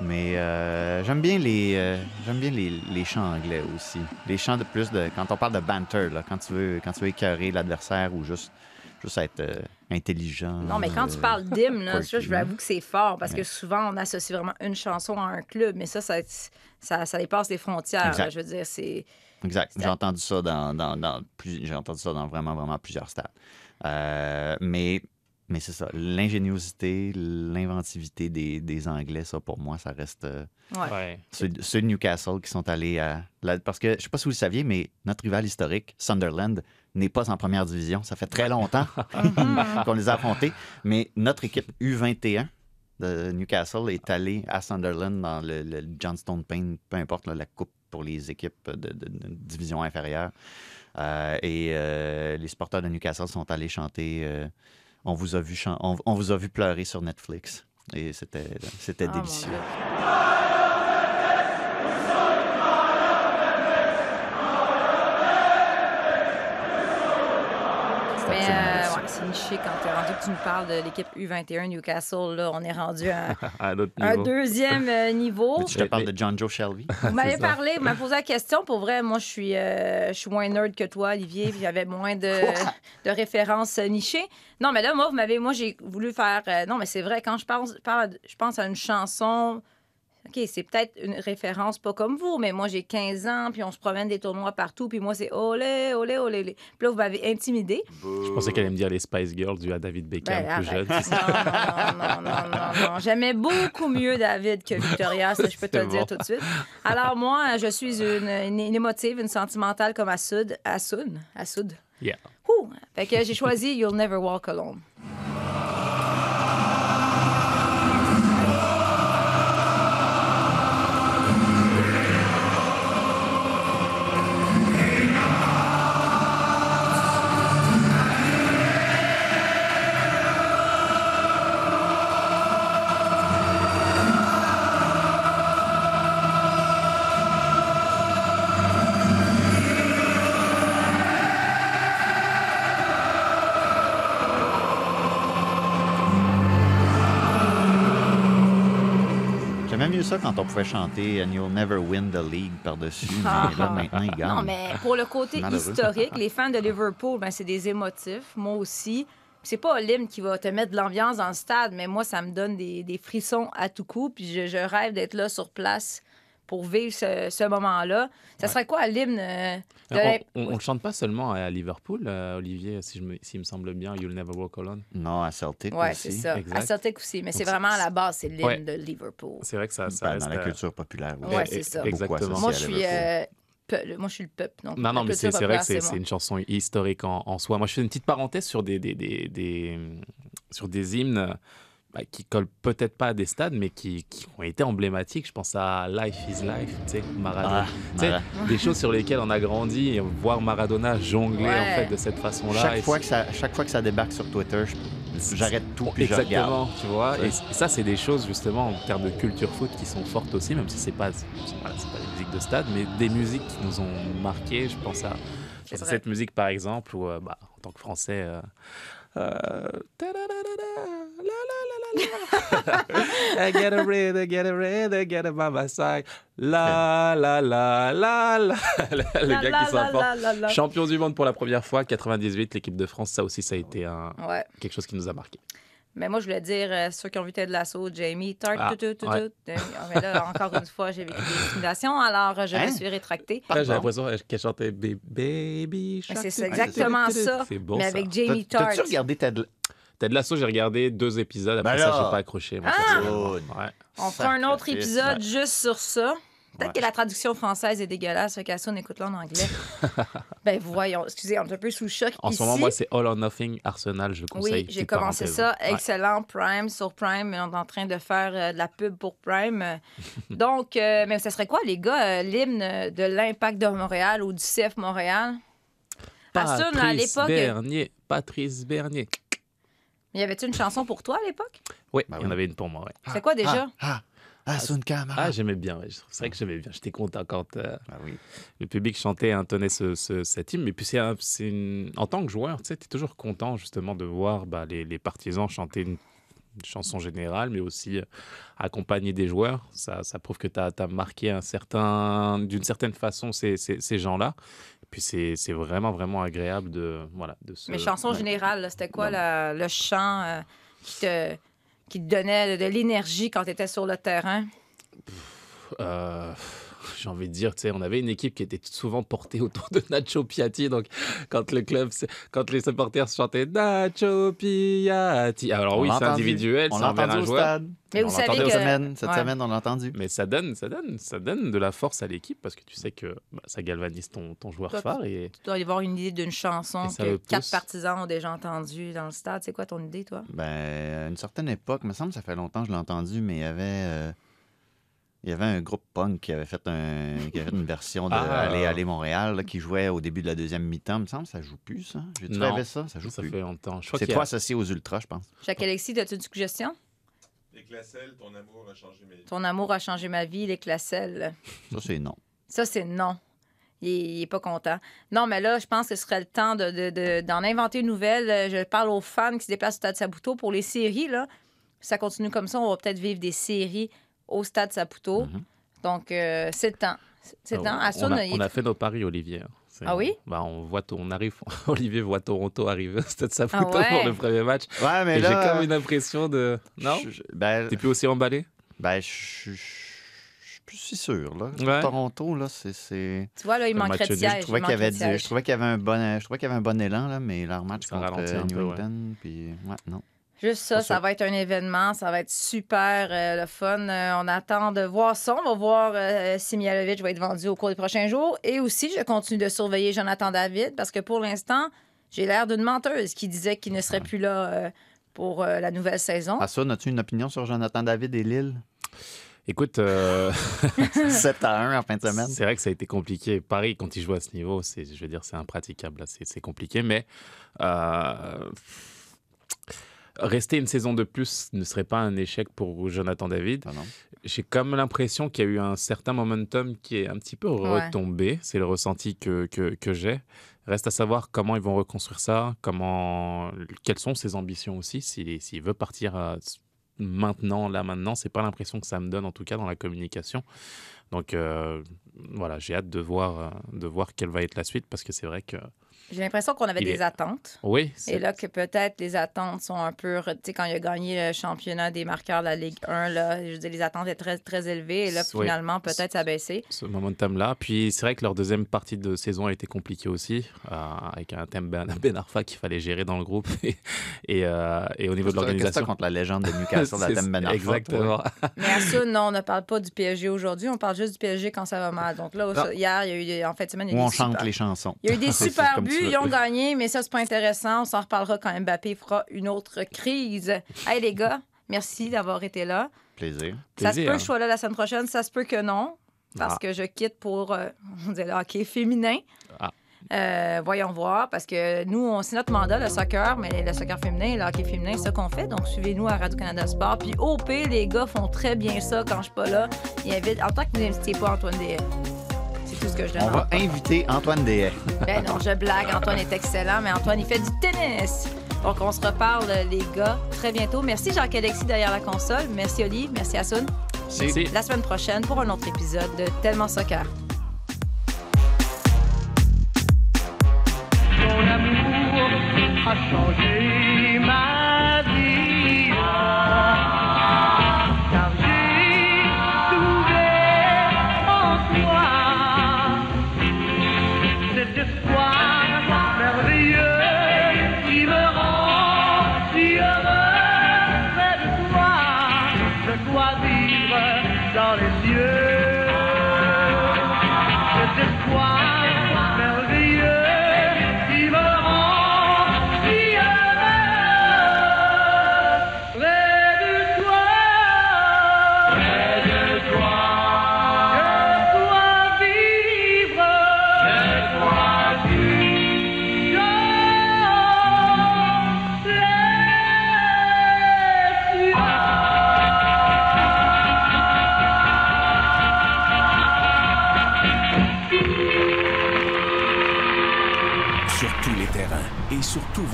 Mais euh, j'aime bien les euh, j'aime bien les, les chants anglais aussi. Les chants de plus de quand on parle de banter là, quand tu veux quand tu veux écœurer l'adversaire ou juste juste être euh, intelligent. Non, mais quand tu parles d'hymne, là, quirky, ça, je vous avoue que c'est fort parce que souvent, on associe vraiment une chanson à un club, mais ça, ça, ça, ça dépasse les frontières. Là. je veux dire, c'est. Exact. J'ai entendu ça dans, dans, dans plus- j'ai entendu ça dans vraiment, vraiment plusieurs stades. Euh, mais mais c'est ça. L'ingéniosité, l'inventivité des, des Anglais, ça, pour moi, ça reste. euh, Ouais. Ceux, ceux de Newcastle qui sont allés à. la- parce que, je sais pas si vous le saviez, mais notre rival historique, Sunderland, n'est pas en première division. Ça fait très longtemps qu'on les a affrontés. Mais notre équipe U21 de Newcastle est allée à Sunderland dans le, le Johnstone Pain, peu importe, là, la coupe pour les équipes de, de- de division inférieure. Euh, et euh, les supporters de Newcastle sont allés chanter euh, on, vous a vu chan- on, on vous a vu pleurer sur Netflix. Et c'était c'était Ah, délicieux. Mais niché quand tu rendu que tu nous parles de l'équipe U21 Newcastle. Là, on est rendu à un deuxième euh, niveau. Mais Je te parle de John Joe Shelby. Vous m'avez parlé, vous m'avez posé la question. Pour vrai, moi, je suis, euh, je suis moins nerd que toi, Olivier, puis j'avais moins de, de références euh, nichées. Non, mais là, moi, vous m'avez, moi, j'ai voulu faire. euh, non, mais c'est vrai, quand je pense, parle, je pense à une chanson. OK, c'est peut-être une référence pas comme vous, mais moi, j'ai 15 ans, puis on se promène des tournois partout, puis moi, c'est olé, olé, olé, olé. Puis là, vous m'avez intimidé. Je pensais qu'elle allait me dire les Spice Girls du à David Beckham Ben, plus arrête. jeune. Non, non, non, non, non, non. J'aimais beaucoup mieux David que Victoria, ça, je peux te le dire tout de suite. Alors, moi, je suis une, une, une émotive, une sentimentale comme Assoud. Assoud? Assoud. Yeah. Ouh! Fait que j'ai choisi You'll Never Walk Alone. Quand on pouvait chanter And You'll Never Win the League par-dessus. Ah. Mais là, maintenant, il gagne. Non, mais pour le côté historique, les fans de Liverpool, ben, c'est des émotifs. Moi aussi. C'est pas l'hymne qui va te mettre de l'ambiance dans le stade, mais moi, ça me donne des, des frissons à tout coup. Puis je, je rêve d'être là sur place pour vivre ce, ce moment-là. Ça serait quoi l'hymne euh, de On, le chante pas seulement à Liverpool, euh, Olivier, si je me, s'il me semble bien, You'll Never Walk Alone. Non, à Celtic Ouais, aussi. c'est ça. Exact. À Celtic aussi. Mais c'est vraiment à la base, c'est l'hymne Ouais. de Liverpool. C'est vrai que ça, ça Ben, reste. dans la euh, culture populaire. oui. Ouais, c'est ça. Exactement. Moi, je suis, euh, peu- moi, je suis le peuple. Non, la non, mais c'est c'est vrai que c'est une chanson historique en, en soi. Moi, je fais une petite parenthèse sur des, des, des, des- sur des hymnes bah, qui collent peut-être pas à des stades, mais qui, qui ont été emblématiques. Je pense à Life is Life, tu sais, Maradona. Ah, Tu sais, des choses sur lesquelles on a grandi, et voir Maradona jongler Ouais. en fait de cette façon-là. Chaque fois, que ça, chaque fois que ça débarque sur Twitter, je- j'arrête tout puis je regarde. Exactement, tu vois. Ouais. Et, ça, c'est des choses justement en termes de culture foot qui sont fortes aussi, même si c'est pas, c'est- voilà, pas des musiques de stade, mais des musiques qui nous ont marqué. Je pense à, je C'est pense à vrai. cette musique par exemple où, euh, bah, en tant que Français. euh, euh. I get a red, I get a red, I get a by my side. La la la la la. Le La, gars la, qui la, s'emporte. la, la, la. Champion du monde pour la première fois, 98, l'équipe de France, ça aussi, ça a été un, Ouais. quelque chose qui nous a marqué. Mais moi, je voulais dire, euh, ceux qui ont vu Ted Lasso, Jamie, tart, Ah, tout, tout, tout, ouais. tout. Euh, mais là, encore une fois, j'ai vécu des intimidations, alors euh, je Hein? me suis rétractée. J'ai l'impression qu'elle chantait Ba- Baby Shark. c'est exactement ça, C'est bon mais ça. avec T'as- Jamie Tart. T'as-tu regardé Ted Ted Lasso, j'ai regardé deux épisodes. Après Ben ça, j'ai pas accroché. moi, Ah! Ouais. On fera un autre épisode juste sur ça. Peut-être Ouais. que la traduction française est dégueulasse, fait qu'à ça, on écoute-le en anglais. ben, voyons, excusez, on est un peu sous le choc En ici. ce moment, moi, c'est All or Nothing Arsenal. Je conseille. Oui, j'ai commencé ça. Ouais. Excellent. Prime sur Prime. On est en train de faire euh, de la pub pour Prime. Euh, Donc, euh, mais ça serait quoi, les gars, euh, l'hymne de l'Impact de Montréal ou du CF Montréal? Assun, à Patrice l'époque, Bernier. Patrice Bernier. y avait-tu une chanson pour toi à l'époque? Oui, Ben il y en oui. avait une pour moi. Ouais. C'est quoi déjà? Ah, ah, Sun Camara. Ah, j'aimais bien. ouais. C'est vrai que j'aimais bien. J'étais content quand euh, Ah oui. le public chantait et intonnait ce, ce- cet hymne. Mais puis, c'est un- c'est une... en tant que joueur, tu sais, es toujours content justement de voir bah, les, les partisans chanter une, une chanson générale, mais aussi euh, accompagner des joueurs. Ça, ça prouve que tu as, marqué un certain, d'une certaine façon ces, ces, ces gens-là. Et puis, c'est c'est vraiment, vraiment agréable de, voilà, de se... Mais chanson ouais. générale, là, c'était quoi la- le chant euh, qui, te, qui te donnait de, l'énergie quand tu étais sur le terrain? Euh, j'ai envie de dire, tu sais, on avait une équipe qui était souvent portée autour de Nacho Piatti. Donc, quand le club, quand les supporters chantaient Nacho Piatti, alors On oui, c'est individuel, On c'est l'a entendu un au joueur. stade. Mais On vous savez que... Cette semaine, cette Ouais. semaine, on l'a entendu. Mais ça donne, ça donne, ça donne de la force à l'équipe parce que tu sais que bah, ça galvanise ton, ton joueur Toi, phare et Tu dois y avoir une idée d'une chanson que quatre pousse. partisans ont déjà entendue dans le stade. C'est quoi ton idée, toi? Ben, à une certaine époque, il me semble que ça fait longtemps que je l'ai entendu, mais il y avait, euh, il y avait un groupe punk qui avait fait, un, qui avait fait une version de Ah. Aller, Aller Montréal là, qui jouait au début de la deuxième mi-temps. Il me semble que ça joue plus, ça. Non. rêvé ça? Ça joue ça plus. fait longtemps. Je crois C'est trop a- associé aux ultras, je pense. Jacques Alexis, as-tu une suggestion? Les Classelles, ton amour a changé ma vie. Ton amour a changé ma vie, les classelles. Ça, c'est non. Ça, c'est non. Il est, il est pas content. Non, mais là, je pense que ce serait le temps de, de- de- d'en inventer une nouvelle. Je parle aux fans qui se déplacent au Stade Saputo pour les séries. Là. Si ça continue comme ça, on va peut-être vivre des séries au Stade Saputo. Mhm. Donc, euh, c'est temps. C'est temps. Ah, on, a, on a fait nos paris, Olivier. C'est- Ah oui? bah, on voit, on arrive, Olivier voit Toronto arriver au Stade Saputo Ah ouais? pour le premier match. Ouais, mais Et j'ai là. comme une impression de. Non? je- je- ben, T'es plus aussi emballé? ben, je je- je suis plus si sûr. Là. Ouais. Toronto, là, c'est- c'est. Tu vois, là, il manquerait de siège. Je trouvais il qu'il y avait du- avait un bon, je trouvais qu'il y avait un bon élan, là, mais leur match contre ralentit un New peu, ouais. England, puis ouais, non. Juste ça, ça va être un événement, ça va être super euh, le fun. Euh, on attend de voir ça. On va voir euh, si Mialovic va être vendu au cours des prochains jours. Et aussi, je continue de surveiller Jonathan David parce que pour l'instant, j'ai l'air d'une menteuse qui disait qu'il ne serait plus là euh, pour euh, la nouvelle saison. Ah, ça, as-tu une opinion sur Jonathan David et Lille? Écoute, euh, 7 à 1 en fin de semaine. c'est vrai que ça a été compliqué. Paris, quand il joue à ce niveau, c'est, je veux dire, c'est impraticable. C'est, c'est compliqué, mais euh, rester une saison de plus ne serait pas un échec pour Jonathan David. Ah. J'ai comme l'impression qu'il y a eu un certain momentum qui est un petit peu Ouais. retombé. C'est le ressenti que, que, que j'ai. Reste à savoir comment ils vont reconstruire ça, comment, quelles sont ses ambitions aussi, s'il, s'il veut partir à- maintenant, là, maintenant. C'est pas l'impression que ça me donne, en tout cas, dans la communication. Donc, euh, voilà, j'ai hâte de voir, euh, de voir quelle va être la suite parce que c'est vrai que. J'ai l'impression qu'on avait Il des est- attentes. Oui, Et là, que peut-être les attentes sont un peu. Tu sais, quand il a gagné le championnat des marqueurs de la Ligue 1, là, je veux dire, les attentes étaient très, très élevées. Et là, Oui. finalement, peut-être ça a baissé. ce momentum-là. Puis c'est vrai que leur deuxième partie de saison a été compliquée aussi, euh, avec un thème Ben, Ben Arfa qu'il fallait gérer dans le groupe et, et, euh, et au niveau de l'organisation. contre la légende de Newcastle, la thème Ben Arfa, Exactement. Mais à ça, non, on ne parle pas du PSG aujourd'hui. On parle juste du PSG quand ça va mal. Donc là, Non. hier, il y a eu, en fait, semaine, il y Où a eu on des chante super- les chansons. Il y a eu des super buts, ils ont gagné, mais ça, c'est pas intéressant. On s'en reparlera quand Mbappé fera une autre crise. Hey, les gars, merci d'avoir été là. Plaisir. Ça se peut que je sois là la semaine prochaine, ça se peut que non, parce Ah. que je quitte pour, euh, on dit le hockey féminin. Ah. Euh, voyons voir, parce que nous, on- c'est notre mandat, le soccer, mais le soccer féminin, le hockey féminin, c'est ça qu'on fait. Donc, suivez-nous à Radio-Canada Sport. Puis, OP, les gars font très bien ça quand je suis pas là. Ils invitent, en tant que vous n'invitez pas Antoine Dehaye. C'est tout ce que je On va inviter Antoine Dehaye. Ben non, je blague. Antoine est excellent, mais Antoine, il fait du tennis. Donc, on se reparle, les gars, très bientôt. Merci Jacques-Alexis derrière la console. Merci Oli. Merci Assoun. Merci. La semaine prochaine pour un autre épisode de Tellement Soccer. Ton amour a changé